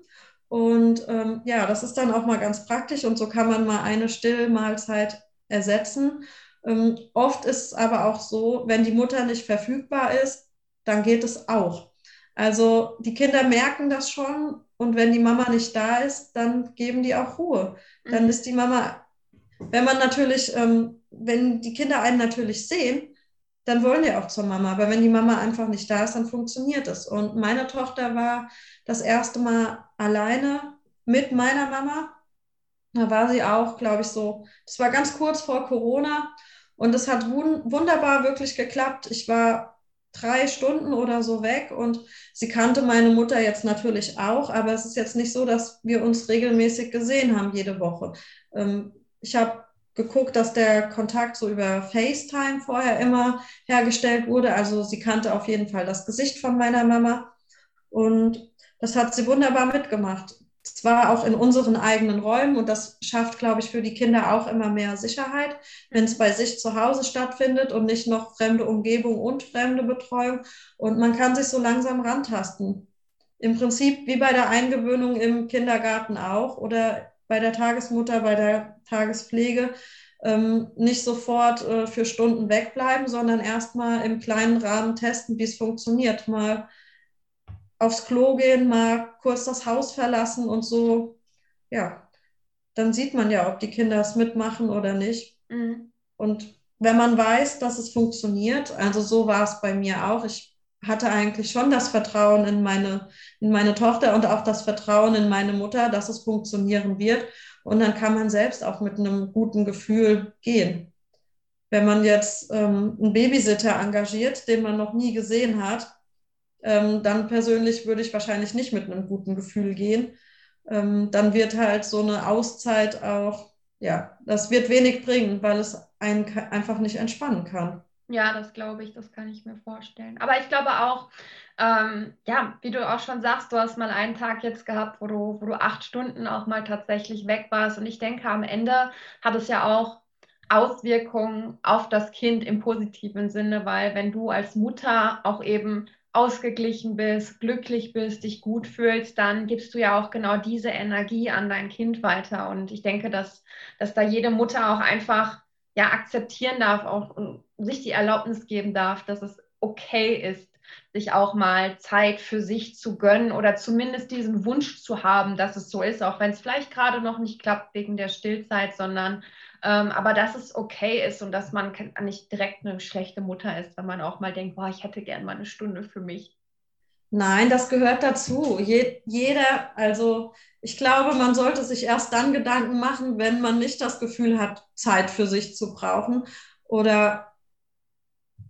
Und ähm, ja, das ist dann auch mal ganz praktisch und so kann man mal eine Stillmahlzeit ersetzen. Ähm, oft ist es aber auch so, wenn die Mutter nicht verfügbar ist, dann geht es auch. Also die Kinder merken das schon und wenn die Mama nicht da ist, dann geben die auch Ruhe. Dann mhm. ist die Mama, wenn man natürlich, ähm, wenn die Kinder einen natürlich sehen, dann wollen die auch zur Mama. Aber wenn die Mama einfach nicht da ist, dann funktioniert es. Und meine Tochter war das erste Mal alleine mit meiner Mama. Da war sie auch, glaube ich, so, das war ganz kurz vor Corona und es hat wun wunderbar wirklich geklappt. Ich war drei Stunden oder so weg und sie kannte meine Mutter jetzt natürlich auch, aber es ist jetzt nicht so, dass wir uns regelmäßig gesehen haben jede Woche. Ähm, ich habe geguckt, dass der Kontakt so über FaceTime vorher immer hergestellt wurde. Also sie kannte auf jeden Fall das Gesicht von meiner Mama und das hat sie wunderbar mitgemacht. Zwar auch in unseren eigenen Räumen und das schafft, glaube ich, für die Kinder auch immer mehr Sicherheit, wenn es bei sich zu Hause stattfindet und nicht noch fremde Umgebung und fremde Betreuung. Und man kann sich so langsam rantasten. Im Prinzip wie bei der Eingewöhnung im Kindergarten auch oder bei der Tagesmutter, bei der Tagespflege ähm, nicht sofort äh, für Stunden wegbleiben, sondern erstmal im kleinen Rahmen testen, wie es funktioniert. Mal aufs Klo gehen, mal kurz das Haus verlassen und so, ja, dann sieht man ja, ob die Kinder es mitmachen oder nicht. Mhm. Und wenn man weiß, dass es funktioniert, also so war es bei mir auch, ich hatte eigentlich schon das Vertrauen in meine, in meine Tochter und auch das Vertrauen in meine Mutter, dass es funktionieren wird. Und dann kann man selbst auch mit einem guten Gefühl gehen. Wenn man jetzt ähm, einen Babysitter engagiert, den man noch nie gesehen hat, ähm, dann persönlich würde ich wahrscheinlich nicht mit einem guten Gefühl gehen. Ähm, dann wird halt so eine Auszeit auch, ja, das wird wenig bringen, weil es einen einfach nicht entspannen kann. Ja, das glaube ich, das kann ich mir vorstellen. Aber ich glaube auch, ähm, ja, wie du auch schon sagst, du hast mal einen Tag jetzt gehabt, wo du, wo du acht Stunden auch mal tatsächlich weg warst. Und ich denke, am Ende hat es ja auch Auswirkungen auf das Kind im positiven Sinne, weil wenn du als Mutter auch eben ausgeglichen bist, glücklich bist, dich gut fühlst, dann gibst du ja auch genau diese Energie an dein Kind weiter. Und ich denke, dass, dass da jede Mutter auch einfach ja akzeptieren darf auch und sich die Erlaubnis geben darf, dass es okay ist, sich auch mal Zeit für sich zu gönnen oder zumindest diesen Wunsch zu haben, dass es so ist, auch wenn es vielleicht gerade noch nicht klappt wegen der Stillzeit, sondern ähm, aber dass es okay ist und dass man nicht direkt eine schlechte Mutter ist, wenn man auch mal denkt, boah, ich hätte gern mal eine Stunde für mich. Nein, das gehört dazu. Je, jeder, also ich glaube, man sollte sich erst dann Gedanken machen, wenn man nicht das Gefühl hat, Zeit für sich zu brauchen. Oder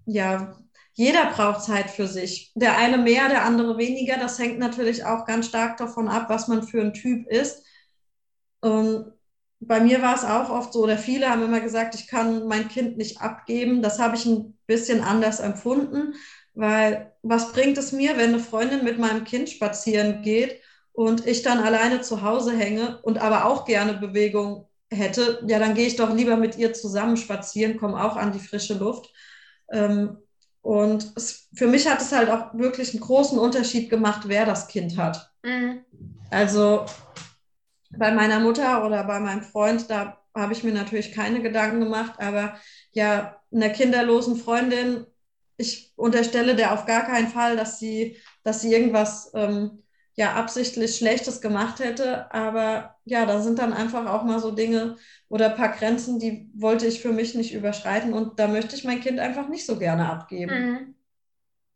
ja, jeder braucht Zeit für sich. Der eine mehr, der andere weniger. Das hängt natürlich auch ganz stark davon ab, was man für ein Typ ist. Und bei mir war es auch oft so, oder viele haben immer gesagt, ich kann mein Kind nicht abgeben. Das habe ich ein bisschen anders empfunden. Weil was bringt es mir, wenn eine Freundin mit meinem Kind spazieren geht und ich dann alleine zu Hause hänge und aber auch gerne Bewegung hätte? Ja, dann gehe ich doch lieber mit ihr zusammen spazieren, komme auch an die frische Luft. Ähm, und es, für mich hat es halt auch wirklich einen großen Unterschied gemacht, wer das Kind hat. Mhm. Also bei meiner Mutter oder bei meinem Freund, da habe ich mir natürlich keine Gedanken gemacht, aber ja, einer kinderlosen Freundin ich unterstelle der auf gar keinen Fall, dass sie, dass sie irgendwas ähm, ja absichtlich Schlechtes gemacht hätte. Aber ja, da sind dann einfach auch mal so Dinge oder ein paar Grenzen, die wollte ich für mich nicht überschreiten. Und da möchte ich mein Kind einfach nicht so gerne abgeben. Mhm.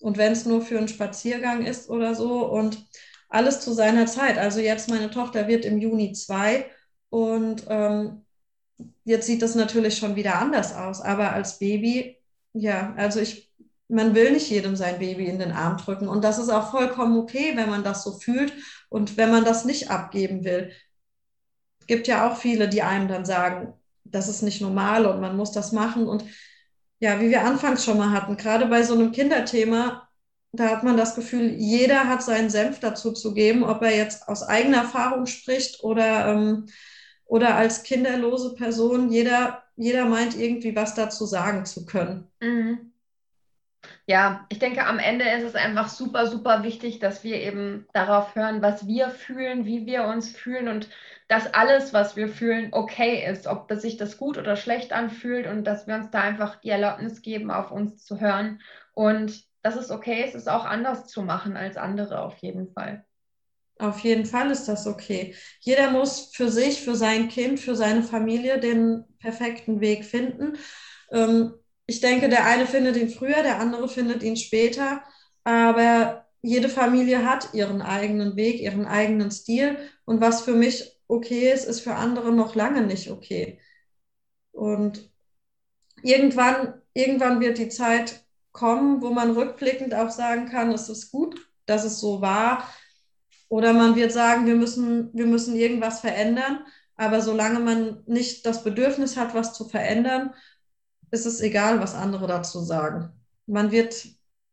Und wenn es nur für einen Spaziergang ist oder so und alles zu seiner Zeit. Also jetzt meine Tochter wird im Juni zwei und ähm, jetzt sieht das natürlich schon wieder anders aus. Aber als Baby, ja, also ich man will nicht jedem sein Baby in den Arm drücken. Und das ist auch vollkommen okay, wenn man das so fühlt und wenn man das nicht abgeben will. Es gibt ja auch viele, die einem dann sagen, das ist nicht normal und man muss das machen. Und ja, wie wir anfangs schon mal hatten, gerade bei so einem Kinderthema, da hat man das Gefühl, jeder hat seinen Senf dazu zu geben, ob er jetzt aus eigener Erfahrung spricht oder, ähm, oder als kinderlose Person. Jeder, jeder meint irgendwie was dazu sagen zu können. Mhm. Ja, ich denke, am Ende ist es einfach super, super wichtig, dass wir eben darauf hören, was wir fühlen, wie wir uns fühlen und dass alles, was wir fühlen, okay ist, ob das sich das gut oder schlecht anfühlt und dass wir uns da einfach die Erlaubnis geben, auf uns zu hören und dass es okay ist, es auch anders zu machen als andere auf jeden Fall. Auf jeden Fall ist das okay. Jeder muss für sich, für sein Kind, für seine Familie den perfekten Weg finden. Ähm, ich denke, der eine findet ihn früher, der andere findet ihn später, aber jede Familie hat ihren eigenen Weg, ihren eigenen Stil und was für mich okay ist, ist für andere noch lange nicht okay. Und irgendwann, irgendwann wird die Zeit kommen, wo man rückblickend auch sagen kann, es ist gut, dass es so war. Oder man wird sagen, wir müssen, wir müssen irgendwas verändern. Aber solange man nicht das Bedürfnis hat, was zu verändern ist es egal, was andere dazu sagen. Man wird,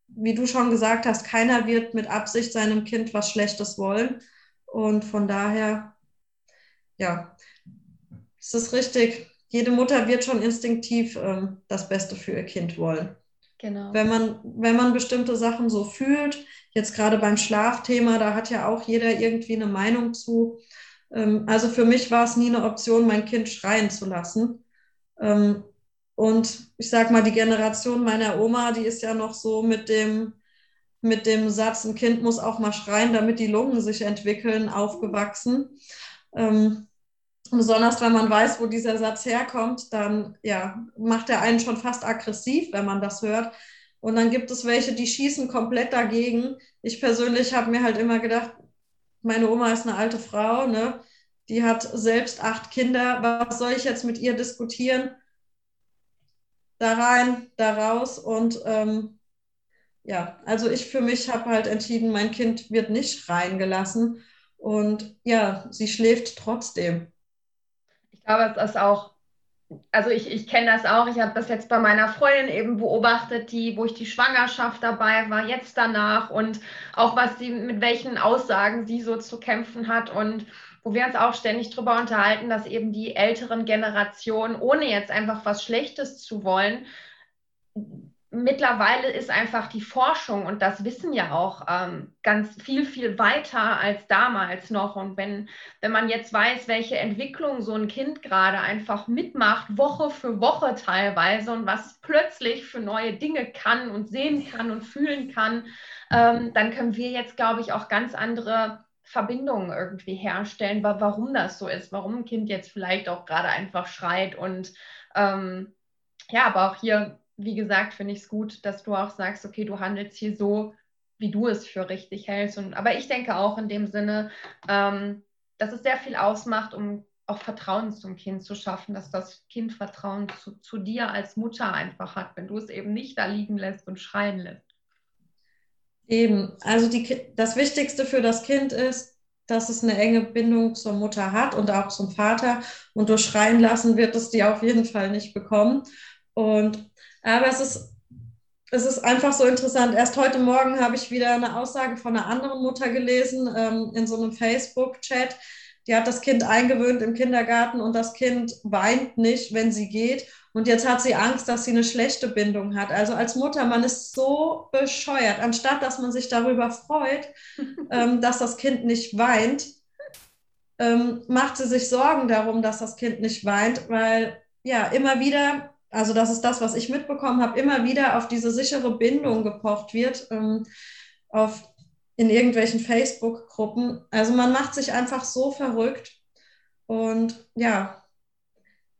wie du schon gesagt hast, keiner wird mit Absicht seinem Kind was Schlechtes wollen. Und von daher, ja, es ist richtig. Jede Mutter wird schon instinktiv ähm, das Beste für ihr Kind wollen. Genau. Wenn man, wenn man bestimmte Sachen so fühlt, jetzt gerade beim Schlafthema, da hat ja auch jeder irgendwie eine Meinung zu. Ähm, also für mich war es nie eine Option, mein Kind schreien zu lassen. Ähm, und ich sag mal, die Generation meiner Oma, die ist ja noch so mit dem, mit dem Satz, ein Kind muss auch mal schreien, damit die Lungen sich entwickeln, aufgewachsen. Ähm, besonders wenn man weiß, wo dieser Satz herkommt, dann ja, macht er einen schon fast aggressiv, wenn man das hört. Und dann gibt es welche, die schießen komplett dagegen. Ich persönlich habe mir halt immer gedacht, meine Oma ist eine alte Frau, ne? die hat selbst acht Kinder. Was soll ich jetzt mit ihr diskutieren? Da rein, da raus. Und ähm, ja, also ich für mich habe halt entschieden, mein Kind wird nicht reingelassen. Und ja, sie schläft trotzdem. Ich glaube, es ist auch also ich, ich kenne das auch, ich habe das jetzt bei meiner Freundin eben beobachtet, die, wo ich die Schwangerschaft dabei war, jetzt danach und auch was sie, mit welchen Aussagen sie so zu kämpfen hat und wo wir uns auch ständig darüber unterhalten, dass eben die älteren Generationen, ohne jetzt einfach was Schlechtes zu wollen, mittlerweile ist einfach die Forschung und das Wissen ja auch ähm, ganz viel, viel weiter als damals noch. Und wenn, wenn man jetzt weiß, welche Entwicklung so ein Kind gerade einfach mitmacht, Woche für Woche teilweise und was plötzlich für neue Dinge kann und sehen kann und fühlen kann, ähm, dann können wir jetzt, glaube ich, auch ganz andere Verbindungen irgendwie herstellen, warum das so ist, warum ein Kind jetzt vielleicht auch gerade einfach schreit und ähm, ja, aber auch hier wie gesagt, finde ich es gut, dass du auch sagst, okay, du handelst hier so, wie du es für richtig hältst. Und, aber ich denke auch in dem Sinne, ähm, dass es sehr viel ausmacht, um auch Vertrauen zum Kind zu schaffen, dass das Kind Vertrauen zu, zu dir als Mutter einfach hat, wenn du es eben nicht da liegen lässt und schreien lässt. Eben, also die, das Wichtigste für das Kind ist, dass es eine enge Bindung zur Mutter hat und auch zum Vater. Und durch Schreien lassen wird es die auf jeden Fall nicht bekommen. Und aber es ist, es ist einfach so interessant. Erst heute Morgen habe ich wieder eine Aussage von einer anderen Mutter gelesen ähm, in so einem Facebook-Chat. Die hat das Kind eingewöhnt im Kindergarten und das Kind weint nicht, wenn sie geht. Und jetzt hat sie Angst, dass sie eine schlechte Bindung hat. Also als Mutter, man ist so bescheuert. Anstatt dass man sich darüber freut, ähm, dass das Kind nicht weint, ähm, macht sie sich Sorgen darum, dass das Kind nicht weint, weil ja immer wieder also das ist das, was ich mitbekommen habe, immer wieder auf diese sichere Bindung gepocht wird, ähm, auf, in irgendwelchen Facebook-Gruppen. Also man macht sich einfach so verrückt. Und ja,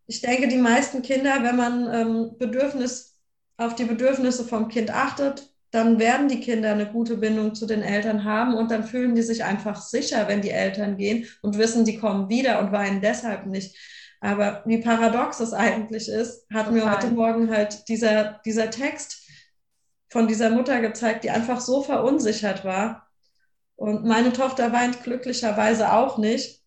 ich denke, die meisten Kinder, wenn man ähm, Bedürfnis, auf die Bedürfnisse vom Kind achtet, dann werden die Kinder eine gute Bindung zu den Eltern haben und dann fühlen die sich einfach sicher, wenn die Eltern gehen und wissen, die kommen wieder und weinen deshalb nicht. Aber wie paradox es eigentlich ist, hat Total. mir heute Morgen halt dieser, dieser Text von dieser Mutter gezeigt, die einfach so verunsichert war. Und meine Tochter weint glücklicherweise auch nicht,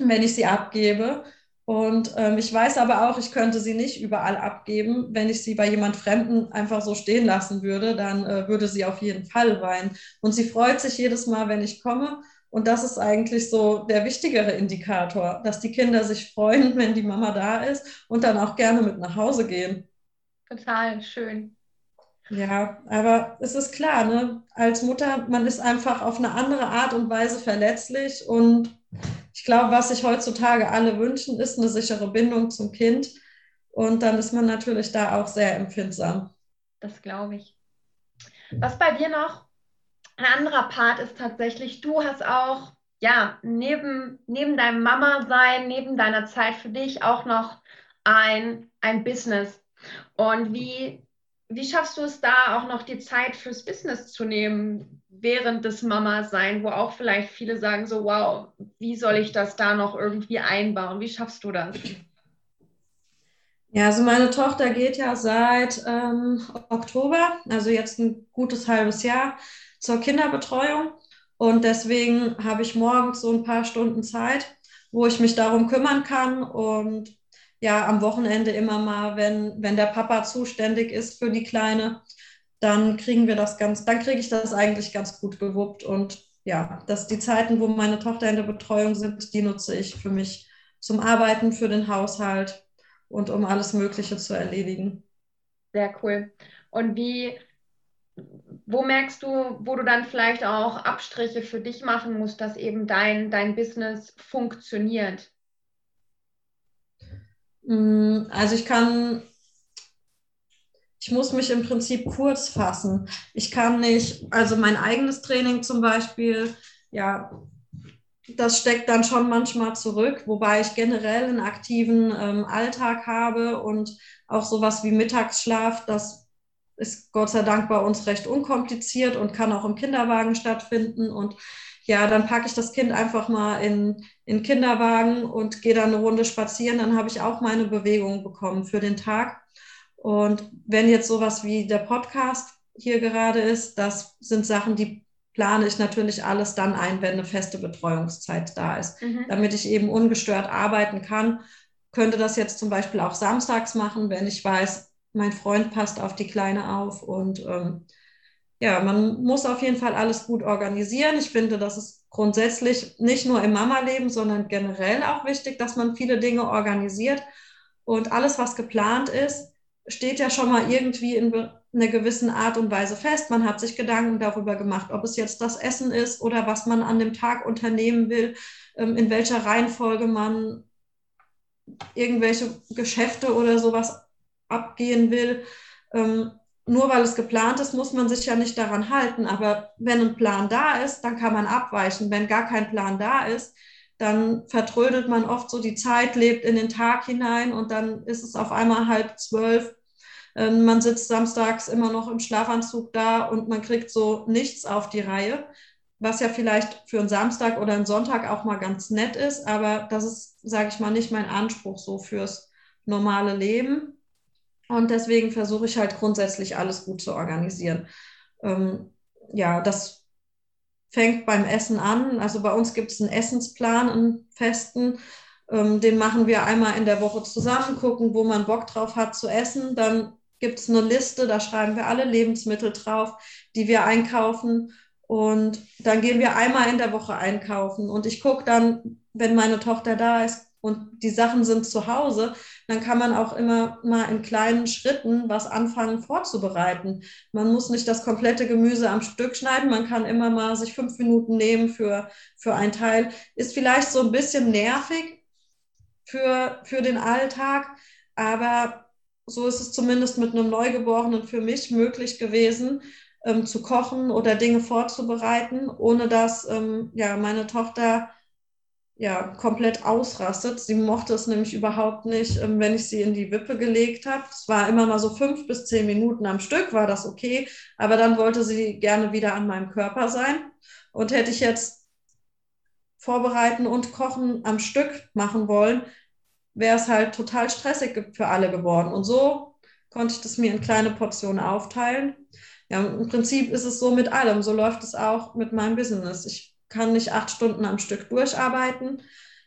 wenn ich sie abgebe. Und ähm, ich weiß aber auch, ich könnte sie nicht überall abgeben. Wenn ich sie bei jemand Fremden einfach so stehen lassen würde, dann äh, würde sie auf jeden Fall weinen. Und sie freut sich jedes Mal, wenn ich komme. Und das ist eigentlich so der wichtigere Indikator, dass die Kinder sich freuen, wenn die Mama da ist und dann auch gerne mit nach Hause gehen. Total schön. Ja, aber es ist klar, ne? als Mutter, man ist einfach auf eine andere Art und Weise verletzlich. Und ich glaube, was sich heutzutage alle wünschen, ist eine sichere Bindung zum Kind. Und dann ist man natürlich da auch sehr empfindsam. Das glaube ich. Was bei dir noch ein anderer Part ist tatsächlich, du hast auch, ja, neben, neben deinem Mama-Sein, neben deiner Zeit für dich auch noch ein, ein Business. Und wie, wie schaffst du es da auch noch die Zeit fürs Business zu nehmen während des Mama-Sein, wo auch vielleicht viele sagen so, wow, wie soll ich das da noch irgendwie einbauen? Wie schaffst du das? Ja, also meine Tochter geht ja seit ähm, Oktober, also jetzt ein gutes halbes Jahr, zur Kinderbetreuung. Und deswegen habe ich morgens so ein paar Stunden Zeit, wo ich mich darum kümmern kann. Und ja, am Wochenende immer mal, wenn, wenn der Papa zuständig ist für die Kleine, dann kriegen wir das ganz, dann kriege ich das eigentlich ganz gut gewuppt. Und ja, dass die Zeiten, wo meine Tochter in der Betreuung sind, die nutze ich für mich zum Arbeiten, für den Haushalt und um alles Mögliche zu erledigen. Sehr cool. Und wie wo merkst du, wo du dann vielleicht auch Abstriche für dich machen musst, dass eben dein, dein Business funktioniert? Mm, also ich kann, ich muss mich im Prinzip kurz fassen. Ich kann nicht, also mein eigenes Training zum Beispiel, ja, das steckt dann schon manchmal zurück, wobei ich generell einen aktiven ähm, Alltag habe und auch sowas wie Mittagsschlaf, das ist Gott sei Dank bei uns recht unkompliziert und kann auch im Kinderwagen stattfinden. Und ja, dann packe ich das Kind einfach mal in den Kinderwagen und gehe dann eine Runde spazieren. Dann habe ich auch meine Bewegung bekommen für den Tag. Und wenn jetzt sowas wie der Podcast hier gerade ist, das sind Sachen, die plane ich natürlich alles dann ein, wenn eine feste Betreuungszeit da ist, mhm. damit ich eben ungestört arbeiten kann könnte das jetzt zum Beispiel auch samstags machen, wenn ich weiß, mein Freund passt auf die Kleine auf. Und ähm, ja, man muss auf jeden Fall alles gut organisieren. Ich finde, das ist grundsätzlich nicht nur im Mama-Leben, sondern generell auch wichtig, dass man viele Dinge organisiert. Und alles, was geplant ist, steht ja schon mal irgendwie in einer gewissen Art und Weise fest. Man hat sich Gedanken darüber gemacht, ob es jetzt das Essen ist oder was man an dem Tag unternehmen will, ähm, in welcher Reihenfolge man irgendwelche Geschäfte oder sowas abgehen will. Nur weil es geplant ist, muss man sich ja nicht daran halten. Aber wenn ein Plan da ist, dann kann man abweichen. Wenn gar kein Plan da ist, dann vertrödelt man oft so die Zeit, lebt in den Tag hinein und dann ist es auf einmal halb zwölf. Ähm, man sitzt samstags immer noch im Schlafanzug da und man kriegt so nichts auf die Reihe, was ja vielleicht für einen Samstag oder einen Sonntag auch mal ganz nett ist, aber das ist, sage ich mal, nicht mein Anspruch so fürs normale Leben. Und deswegen versuche ich halt grundsätzlich alles gut zu organisieren. Ähm, ja, das fängt beim Essen an. Also bei uns gibt es einen Essensplan, einen festen. Ähm, den machen wir einmal in der Woche zusammen, gucken, wo man Bock drauf hat zu essen. Dann gibt es eine Liste, da schreiben wir alle Lebensmittel drauf, die wir einkaufen. Und dann gehen wir einmal in der Woche einkaufen. Und ich gucke dann, wenn meine Tochter da ist, und die Sachen sind zu Hause, dann kann man auch immer mal in kleinen Schritten was anfangen vorzubereiten. Man muss nicht das komplette Gemüse am Stück schneiden, man kann immer mal sich fünf Minuten nehmen für, für ein Teil. Ist vielleicht so ein bisschen nervig für, für den Alltag, aber so ist es zumindest mit einem Neugeborenen für mich möglich gewesen, ähm, zu kochen oder Dinge vorzubereiten, ohne dass ähm, ja, meine Tochter ja, komplett ausrastet. Sie mochte es nämlich überhaupt nicht, ähm, wenn ich sie in die Wippe gelegt habe. Es war immer mal so fünf bis zehn Minuten am Stück, war das okay. Aber dann wollte sie gerne wieder an meinem Körper sein. Und hätte ich jetzt vorbereiten und kochen am Stück machen wollen, wäre es halt total stressig für alle geworden. Und so konnte ich das mir in kleine Portionen aufteilen. Ja, im Prinzip ist es so mit allem. So läuft es auch mit meinem Business. Ich kann nicht acht Stunden am Stück durcharbeiten,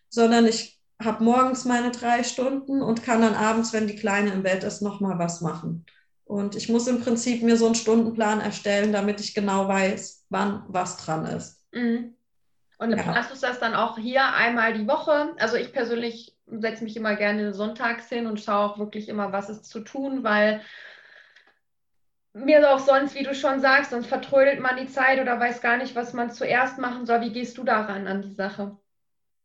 sondern ich habe morgens meine drei Stunden und kann dann abends, wenn die Kleine im Bett ist, nochmal was machen. Und ich muss im Prinzip mir so einen Stundenplan erstellen, damit ich genau weiß, wann was dran ist. Mhm. Und ja. planst du das dann auch hier einmal die Woche? Also ich persönlich setze mich immer gerne sonntags hin und schaue auch wirklich immer, was ist zu tun, weil mir auch sonst, wie du schon sagst, sonst vertrödelt man die Zeit oder weiß gar nicht, was man zuerst machen soll. Wie gehst du daran an die Sache?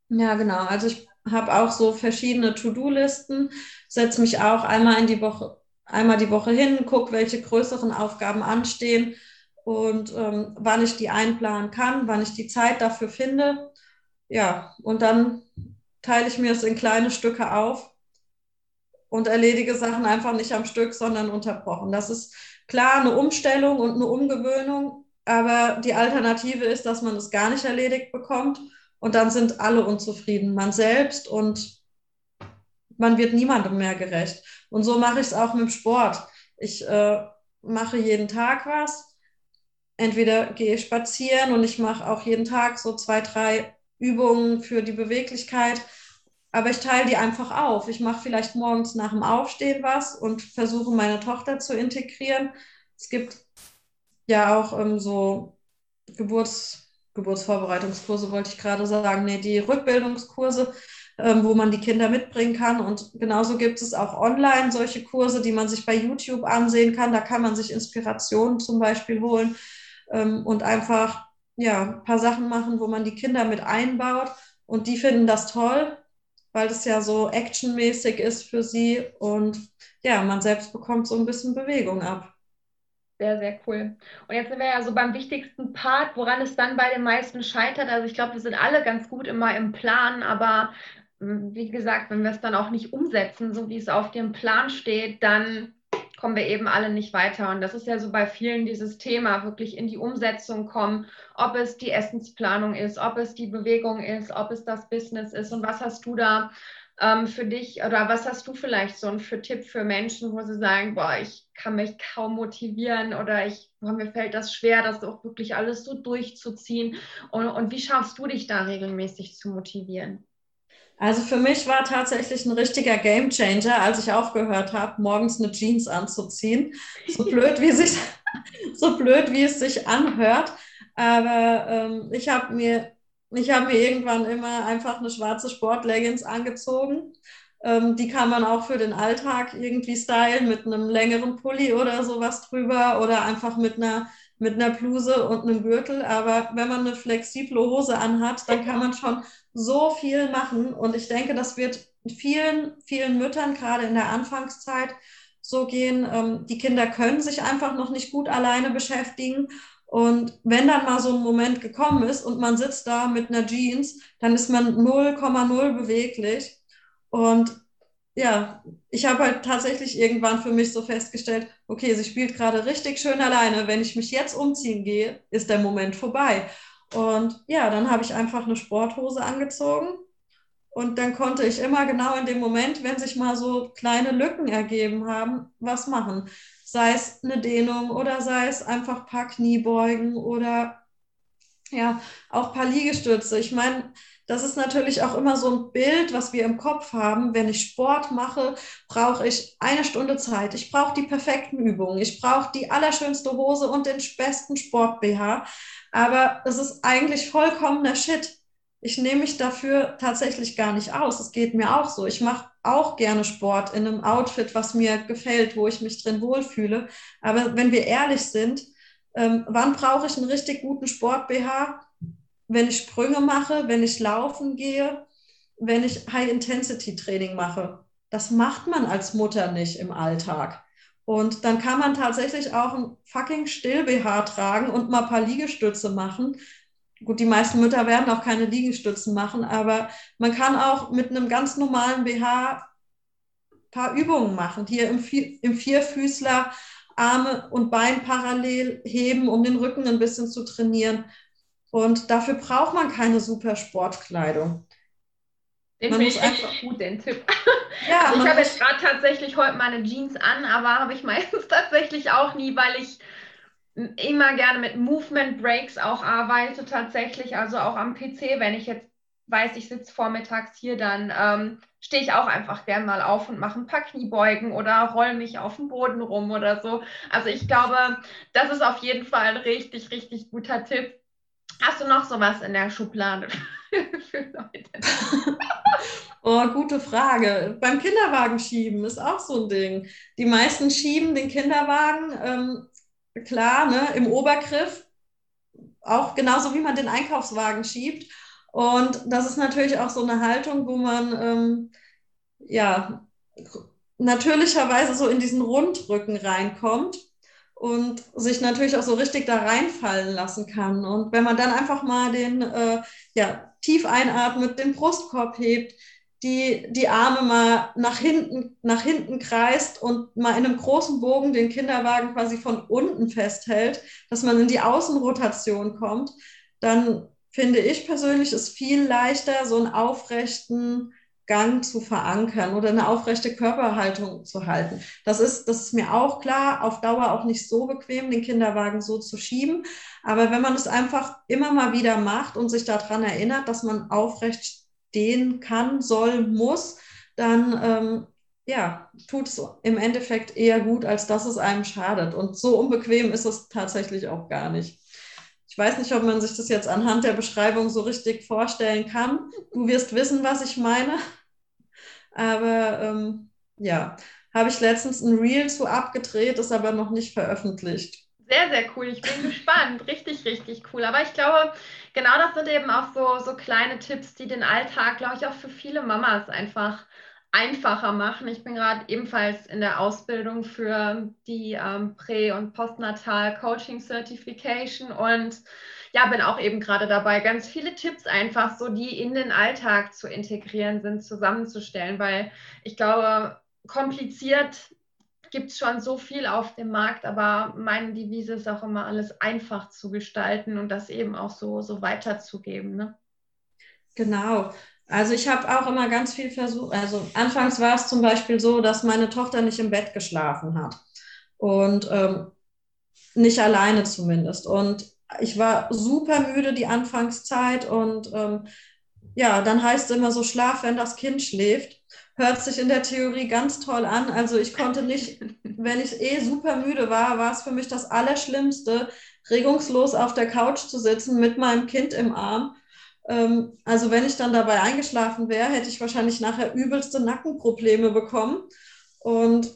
Ja, genau. Also ich habe auch so verschiedene To-Do-Listen, setze mich auch einmal in die Woche, einmal die Woche hin, gucke, welche größeren Aufgaben anstehen und ähm, wann ich die einplanen kann, wann ich die Zeit dafür finde. Ja, und dann teile ich mir es in kleine Stücke auf und erledige Sachen einfach nicht am Stück, sondern unterbrochen. Das ist klar eine Umstellung und eine Umgewöhnung, aber die Alternative ist, dass man es gar nicht erledigt bekommt und dann sind alle unzufrieden, man selbst und man wird niemandem mehr gerecht. Und so mache ich es auch mit dem Sport. Ich äh, mache jeden Tag was. Entweder gehe ich spazieren und ich mache auch jeden Tag so zwei, drei Übungen für die Beweglichkeit aber ich teile die einfach auf. Ich mache vielleicht morgens nach dem Aufstehen was und versuche meine Tochter zu integrieren. Es gibt ja auch ähm, so Geburts, Geburtsvorbereitungskurse, wollte ich gerade sagen. Nee, die Rückbildungskurse, ähm, wo man die Kinder mitbringen kann. Und genauso gibt es auch online solche Kurse, die man sich bei YouTube ansehen kann. Da kann man sich Inspirationen zum Beispiel holen ähm, und einfach ja, ein paar Sachen machen, wo man die Kinder mit einbaut. Und die finden das toll weil das ja so actionmäßig ist für sie und ja, man selbst bekommt so ein bisschen Bewegung ab. Sehr, sehr cool. Und jetzt sind wir ja so beim wichtigsten Part, woran es dann bei den meisten scheitert. Also ich glaube, wir sind alle ganz gut immer im Plan, aber hm, wie gesagt, wenn wir es dann auch nicht umsetzen, so wie es auf dem Plan steht, dann kommen wir eben alle nicht weiter. Und das ist ja so bei vielen dieses Thema, wirklich in die Umsetzung kommen, ob es die Essensplanung ist, ob es die Bewegung ist, ob es das Business ist. Und was hast du da ähm, für dich oder was hast du vielleicht so für Tipp für Menschen, wo sie sagen, boah, ich kann mich kaum motivieren oder ich, boah, mir fällt das schwer, das auch wirklich alles so durchzuziehen. Und, und wie schaffst du dich da regelmäßig zu motivieren? Also für mich war tatsächlich ein richtiger Gamechanger, als ich aufgehört habe, morgens eine Jeans anzuziehen. So blöd, wie, sich, so blöd, wie es sich anhört. Aber ähm, ich habe mir, hab mir irgendwann immer einfach eine schwarze Sportleggings angezogen. Ähm, die kann man auch für den Alltag irgendwie stylen mit einem längeren Pulli oder sowas drüber oder einfach mit einer mit einer Bluse und einem Gürtel. Aber wenn man eine flexible Hose anhat, dann kann man schon so viel machen. Und ich denke, das wird vielen, vielen Müttern gerade in der Anfangszeit so gehen. Ähm, die Kinder können sich einfach noch nicht gut alleine beschäftigen. Und wenn dann mal so ein Moment gekommen ist und man sitzt da mit einer Jeans, dann ist man 0,0 beweglich. Und ja, ich habe halt tatsächlich irgendwann für mich so festgestellt, okay, sie spielt gerade richtig schön alleine. Wenn ich mich jetzt umziehen gehe, ist der Moment vorbei. Und ja, dann habe ich einfach eine Sporthose angezogen und dann konnte ich immer genau in dem Moment, wenn sich mal so kleine Lücken ergeben haben, was machen. Sei es eine Dehnung oder sei es einfach ein paar Kniebeugen oder ja, auch ein paar Liegestütze. Ich meine, das ist natürlich auch immer so ein Bild, was wir im Kopf haben. Wenn ich Sport mache, brauche ich eine Stunde Zeit. Ich brauche die perfekten Übungen. Ich brauche die allerschönste Hose und den besten Sport-BH. Aber es ist eigentlich vollkommener Shit. Ich nehme mich dafür tatsächlich gar nicht aus. Es geht mir auch so. Ich mache auch gerne Sport in einem Outfit, was mir gefällt, wo ich mich drin wohlfühle. Aber wenn wir ehrlich sind, ähm, wann brauche ich einen richtig guten Sport-BH? wenn ich Sprünge mache, wenn ich laufen gehe, wenn ich High-Intensity-Training mache. Das macht man als Mutter nicht im Alltag. Und dann kann man tatsächlich auch ein fucking Still-BH tragen und mal ein paar Liegestütze machen. Gut, die meisten Mütter werden auch keine Liegestützen machen, aber man kann auch mit einem ganz normalen BH ein paar Übungen machen. Hier im, im Vierfüßler Arme und Bein parallel heben, um den Rücken ein bisschen zu trainieren. Und dafür braucht man keine super Sportkleidung. Den finde ich echt gut, den Tipp. Ja, also ich habe jetzt gerade tatsächlich heute meine Jeans an, aber habe ich meistens tatsächlich auch nie, weil ich immer gerne mit Movement Breaks auch arbeite tatsächlich. Also auch am PC, wenn ich jetzt weiß, ich sitze vormittags hier, dann ähm, stehe ich auch einfach gern mal auf und mache ein paar Kniebeugen oder roll mich auf den Boden rum oder so. Also ich glaube, das ist auf jeden Fall ein richtig, richtig guter Tipp. Hast du noch sowas in der Schublade für Leute? oh, gute Frage. Beim Kinderwagen schieben ist auch so ein Ding. Die meisten schieben den Kinderwagen, ähm, klar, ne, im Obergriff, auch genauso wie man den Einkaufswagen schiebt. Und das ist natürlich auch so eine Haltung, wo man ähm, ja natürlicherweise so in diesen Rundrücken reinkommt und sich natürlich auch so richtig da reinfallen lassen kann. Und wenn man dann einfach mal den äh, ja, tief einatmet, den Brustkorb hebt, die, die Arme mal nach hinten, nach hinten kreist und mal in einem großen Bogen den Kinderwagen quasi von unten festhält, dass man in die Außenrotation kommt, dann finde ich persönlich es viel leichter, so einen aufrechten Gang zu verankern oder eine aufrechte Körperhaltung zu halten. Das ist, das ist mir auch klar, auf Dauer auch nicht so bequem, den Kinderwagen so zu schieben. Aber wenn man es einfach immer mal wieder macht und sich daran erinnert, dass man aufrecht stehen kann, soll, muss, dann ähm, ja, tut es im Endeffekt eher gut, als dass es einem schadet. Und so unbequem ist es tatsächlich auch gar nicht. Ich weiß nicht, ob man sich das jetzt anhand der Beschreibung so richtig vorstellen kann. Du wirst wissen, was ich meine. Aber ähm, ja, habe ich letztens ein Reel zu abgedreht, ist aber noch nicht veröffentlicht. Sehr, sehr cool. Ich bin gespannt. Richtig, richtig cool. Aber ich glaube, genau das sind eben auch so, so kleine Tipps, die den Alltag, glaube ich, auch für viele Mamas einfach einfacher machen. Ich bin gerade ebenfalls in der Ausbildung für die ähm, Prä- und Postnatal Coaching Certification und ja, bin auch eben gerade dabei, ganz viele Tipps einfach so, die in den Alltag zu integrieren sind, zusammenzustellen, weil ich glaube, kompliziert gibt es schon so viel auf dem Markt, aber meine Devise ist auch immer, alles einfach zu gestalten und das eben auch so, so weiterzugeben. Ne? Genau. Also ich habe auch immer ganz viel versucht. Also anfangs war es zum Beispiel so, dass meine Tochter nicht im Bett geschlafen hat und ähm, nicht alleine zumindest. Und ich war super müde die Anfangszeit und ähm, ja, dann heißt es immer so, schlaf, wenn das Kind schläft. Hört sich in der Theorie ganz toll an. Also ich konnte nicht, wenn ich eh super müde war, war es für mich das Allerschlimmste, regungslos auf der Couch zu sitzen mit meinem Kind im Arm. Ähm, also wenn ich dann dabei eingeschlafen wäre, hätte ich wahrscheinlich nachher übelste Nackenprobleme bekommen. Und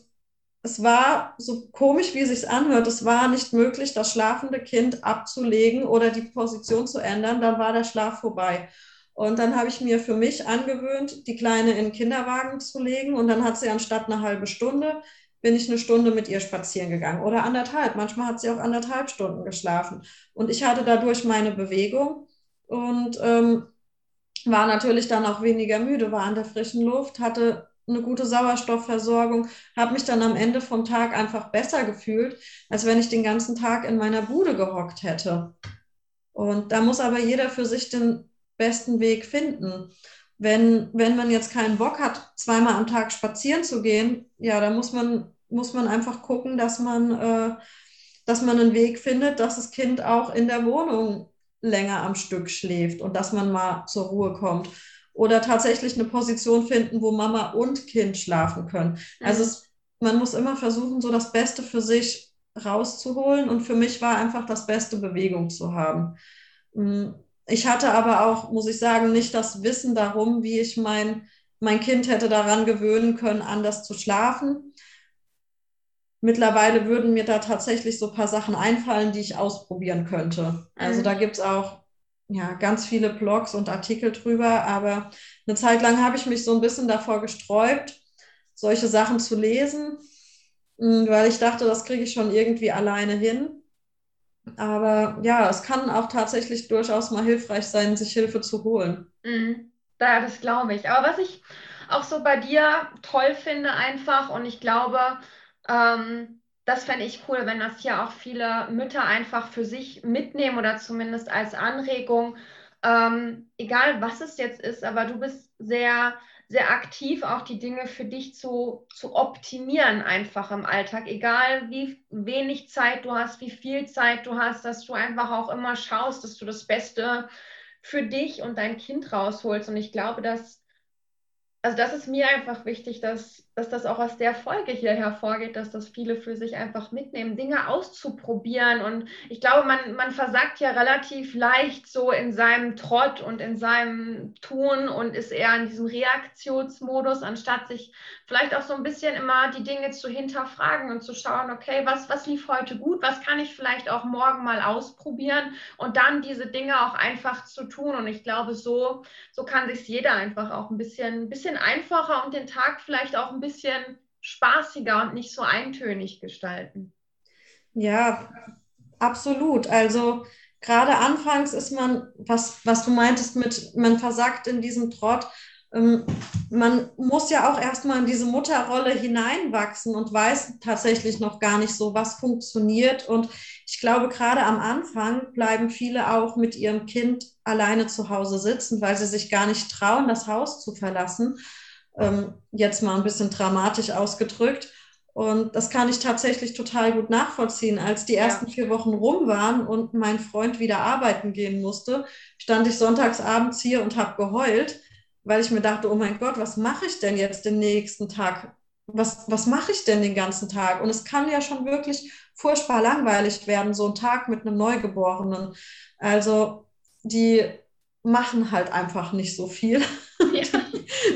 es war so komisch, wie es sich anhört, es war nicht möglich, das schlafende Kind abzulegen oder die Position zu ändern. Dann war der Schlaf vorbei. Und dann habe ich mir für mich angewöhnt, die Kleine in den Kinderwagen zu legen. Und dann hat sie anstatt eine halbe Stunde, bin ich eine Stunde mit ihr spazieren gegangen oder anderthalb. Manchmal hat sie auch anderthalb Stunden geschlafen. Und ich hatte dadurch meine Bewegung und ähm, war natürlich dann auch weniger müde, war an der frischen Luft, hatte eine gute Sauerstoffversorgung, habe mich dann am Ende vom Tag einfach besser gefühlt, als wenn ich den ganzen Tag in meiner Bude gehockt hätte. Und da muss aber jeder für sich den besten Weg finden. Wenn, wenn man jetzt keinen Bock hat, zweimal am Tag spazieren zu gehen, ja, da muss man, muss man einfach gucken, dass man, äh, dass man einen Weg findet, dass das Kind auch in der Wohnung länger am Stück schläft und dass man mal zur Ruhe kommt. Oder tatsächlich eine Position finden, wo Mama und Kind schlafen können. Also es, man muss immer versuchen, so das Beste für sich rauszuholen. Und für mich war einfach das Beste, Bewegung zu haben. Mm, ich hatte aber auch, muss ich sagen, nicht das Wissen darum, wie ich mein, mein Kind hätte daran gewöhnen können, anders zu schlafen. Mittlerweile würden mir da tatsächlich so ein paar Sachen einfallen, die ich ausprobieren könnte. Also mhm. da gibt es auch ja, ganz viele Blogs und Artikel drüber, aber eine Zeit lang habe ich mich so ein bisschen davor gesträubt, solche Sachen zu lesen, hm, weil ich dachte, das kriege ich schon irgendwie alleine hin. Aber ja, es kann auch tatsächlich durchaus mal hilfreich sein, sich Hilfe zu holen. Mhm. Ja, das glaube ich. Aber was ich auch so bei dir toll finde, einfach, und ich glaube, ähm, das fände ich cool, wenn das hier auch viele Mütter einfach für sich mitnehmen oder zumindest als Anregung. Ähm, egal was es jetzt ist, aber du bist sehr sehr aktiv auch die Dinge für dich zu, zu optimieren, einfach im Alltag. Egal wie wenig Zeit du hast, wie viel Zeit du hast, dass du einfach auch immer schaust, dass du das Beste für dich und dein Kind rausholst. Und ich glaube, dass also das ist mir einfach wichtig, dass, dass das auch aus der Folge hier hervorgeht, dass das viele für sich einfach mitnehmen, Dinge auszuprobieren. Und ich glaube, man, man versagt ja relativ leicht so in seinem Trott und in seinem Tun und ist eher in diesem Reaktionsmodus, anstatt sich vielleicht auch so ein bisschen immer die Dinge zu hinterfragen und zu schauen, okay, was, was lief heute gut, was kann ich vielleicht auch morgen mal ausprobieren und dann diese Dinge auch einfach zu tun. Und ich glaube, so, so kann sich jeder einfach auch ein bisschen, ein bisschen einfacher und den Tag vielleicht auch ein bisschen spaßiger und nicht so eintönig gestalten. Ja, absolut. Also gerade anfangs ist man, was, was du meintest mit, man versagt in diesem Trott, ähm, man muss ja auch erstmal in diese Mutterrolle hineinwachsen und weiß tatsächlich noch gar nicht so, was funktioniert. Und ich glaube, gerade am Anfang bleiben viele auch mit ihrem Kind alleine zu Hause sitzen, weil sie sich gar nicht trauen, das Haus zu verlassen. Ähm, jetzt mal ein bisschen dramatisch ausgedrückt. Und das kann ich tatsächlich total gut nachvollziehen. Als die ersten ja. vier Wochen rum waren und mein Freund wieder arbeiten gehen musste, stand ich sonntags abends hier und habe geheult, weil ich mir dachte, oh mein Gott, was mache ich denn jetzt den nächsten Tag? Was, was mache ich denn den ganzen Tag? Und es kann ja schon wirklich furchtbar langweilig werden, so ein Tag mit einem Neugeborenen. Also die machen halt einfach nicht so viel. Ja.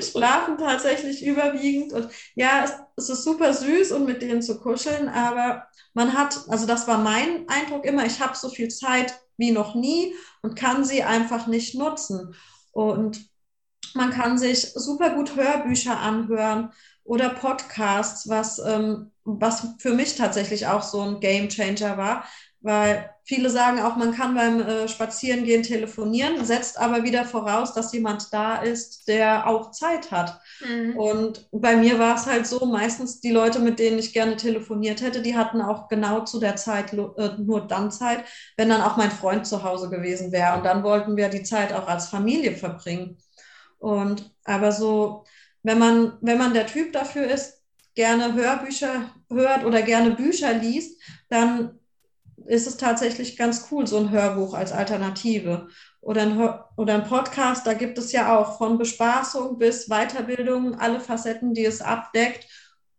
schlafen tatsächlich überwiegend. Und ja, es, es, ist super süß und mit denen zu kuscheln, aber man hat, also das war mein Eindruck immer, ich habe so viel Zeit wie noch nie und kann sie einfach nicht nutzen. Und man kann sich super gut Hörbücher anhören oder Podcasts, was, ähm, was für mich tatsächlich auch so ein Game Changer war, weil viele sagen auch, man kann beim äh, Spazierengehen telefonieren, setzt aber wieder voraus, dass jemand da ist, der auch Zeit hat. Mhm. Und bei mir war es halt so, meistens die Leute, mit denen ich gerne telefoniert hätte, die hatten auch genau zu der Zeit äh, nur dann Zeit, wenn dann auch mein Freund zu Hause gewesen wäre. Und dann wollten wir die Zeit auch als Familie verbringen. Und aber so, wenn man, wenn man der Typ dafür ist, gerne Hörbücher hört oder gerne Bücher liest, dann ist es tatsächlich ganz cool, so ein Hörbuch als Alternative. Oder ein, oder ein Podcast, da gibt es ja auch von Bespaßung bis Weiterbildung alle Facetten, die es abdeckt.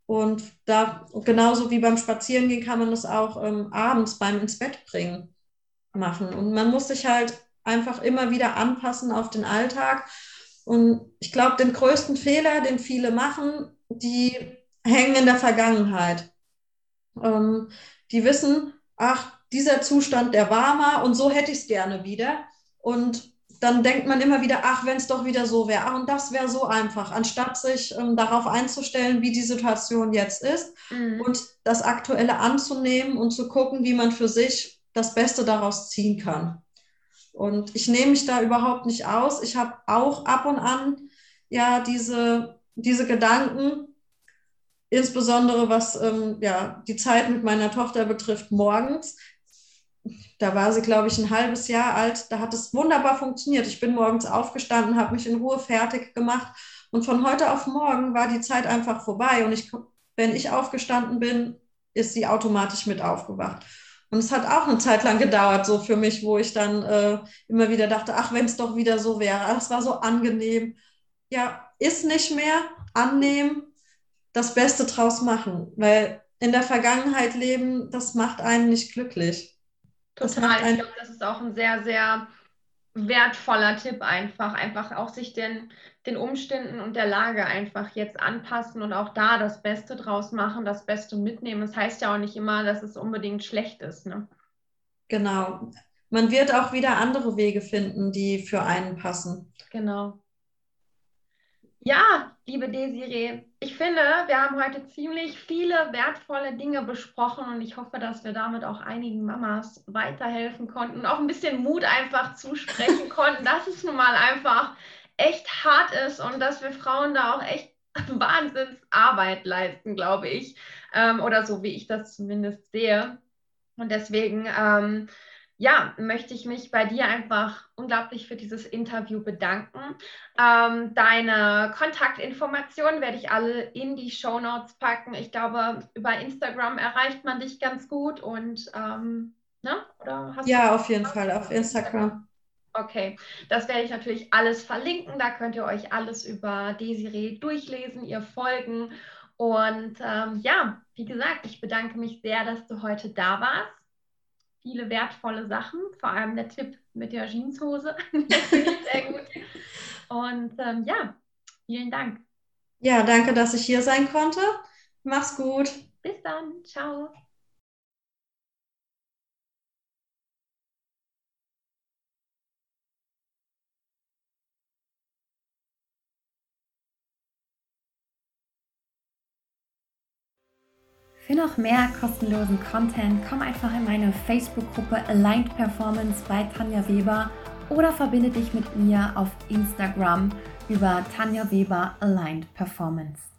Und da genauso wie beim Spazierengehen kann man das auch ähm, abends beim ins Bett bringen machen. Und man muss sich halt einfach immer wieder anpassen auf den Alltag. Und ich glaube, den größten Fehler, den viele machen, die hängen in der Vergangenheit. Ähm, die wissen, ach, dieser Zustand, der war mal und so hätte ich es gerne wieder. Und dann denkt man immer wieder, ach, wenn es doch wieder so wäre. Ach, und das wäre so einfach, anstatt sich ähm, darauf einzustellen, wie die Situation jetzt ist mhm. und das Aktuelle anzunehmen und zu gucken, wie man für sich das Beste daraus ziehen kann. Und ich nehme mich da überhaupt nicht aus. Ich habe auch ab und an ja diese, diese Gedanken, insbesondere was ähm, ja, die Zeit mit meiner Tochter betrifft, morgens. Da war sie, glaube ich, ein halbes Jahr alt. Da hat es wunderbar funktioniert. Ich bin morgens aufgestanden, habe mich in Ruhe fertig gemacht. Und von heute auf morgen war die Zeit einfach vorbei. Und ich, wenn ich aufgestanden bin, ist sie automatisch mit aufgewacht. Und es hat auch eine Zeit lang gedauert, so für mich, wo ich dann äh, immer wieder dachte, ach, wenn es doch wieder so wäre. Das war so angenehm. Ja, ist nicht mehr annehmen, das Beste draus machen, weil in der Vergangenheit leben, das macht einen nicht glücklich. Total. Ich glaube, das ist auch ein sehr, sehr wertvoller Tipp einfach. Einfach auch sich den, den Umständen und der Lage einfach jetzt anpassen und auch da das Beste draus machen, das Beste mitnehmen. Das heißt ja auch nicht immer, dass es unbedingt schlecht ist. Ne? Genau. Man wird auch wieder andere Wege finden, die für einen passen. Genau. Ja, liebe Desiree, ich finde, wir haben heute ziemlich viele wertvolle Dinge besprochen und ich hoffe, dass wir damit auch einigen Mamas weiterhelfen konnten und auch ein bisschen Mut einfach zusprechen konnten, dass es nun mal einfach echt hart ist und dass wir Frauen da auch echt Wahnsinnsarbeit leisten, glaube ich. Ähm, oder so, wie ich das zumindest sehe. Und deswegen ähm, ja, möchte ich mich bei dir einfach unglaublich für dieses Interview bedanken. Ähm, deine Kontaktinformationen werde ich alle in die Show Notes packen. Ich glaube, über Instagram erreicht man dich ganz gut und ähm, ne? Oder hast ja, auf jeden Fall auf Instagram. Okay, das werde ich natürlich alles verlinken. Da könnt ihr euch alles über Desiree durchlesen, ihr folgen. Und ähm, ja, wie gesagt, ich bedanke mich sehr, dass du heute da warst viele wertvolle Sachen, vor allem der Tipp mit der Jeanshose. finde ich sehr gut. Und ähm, ja, vielen Dank. Ja, danke, dass ich hier sein konnte. Mach's gut. Bis dann. Ciao. Für noch mehr kostenlosen Content komm einfach in meine Facebook-Gruppe Aligned Performance bei Tanja Weber oder verbinde dich mit mir auf Instagram über Tanja Weber Aligned Performance.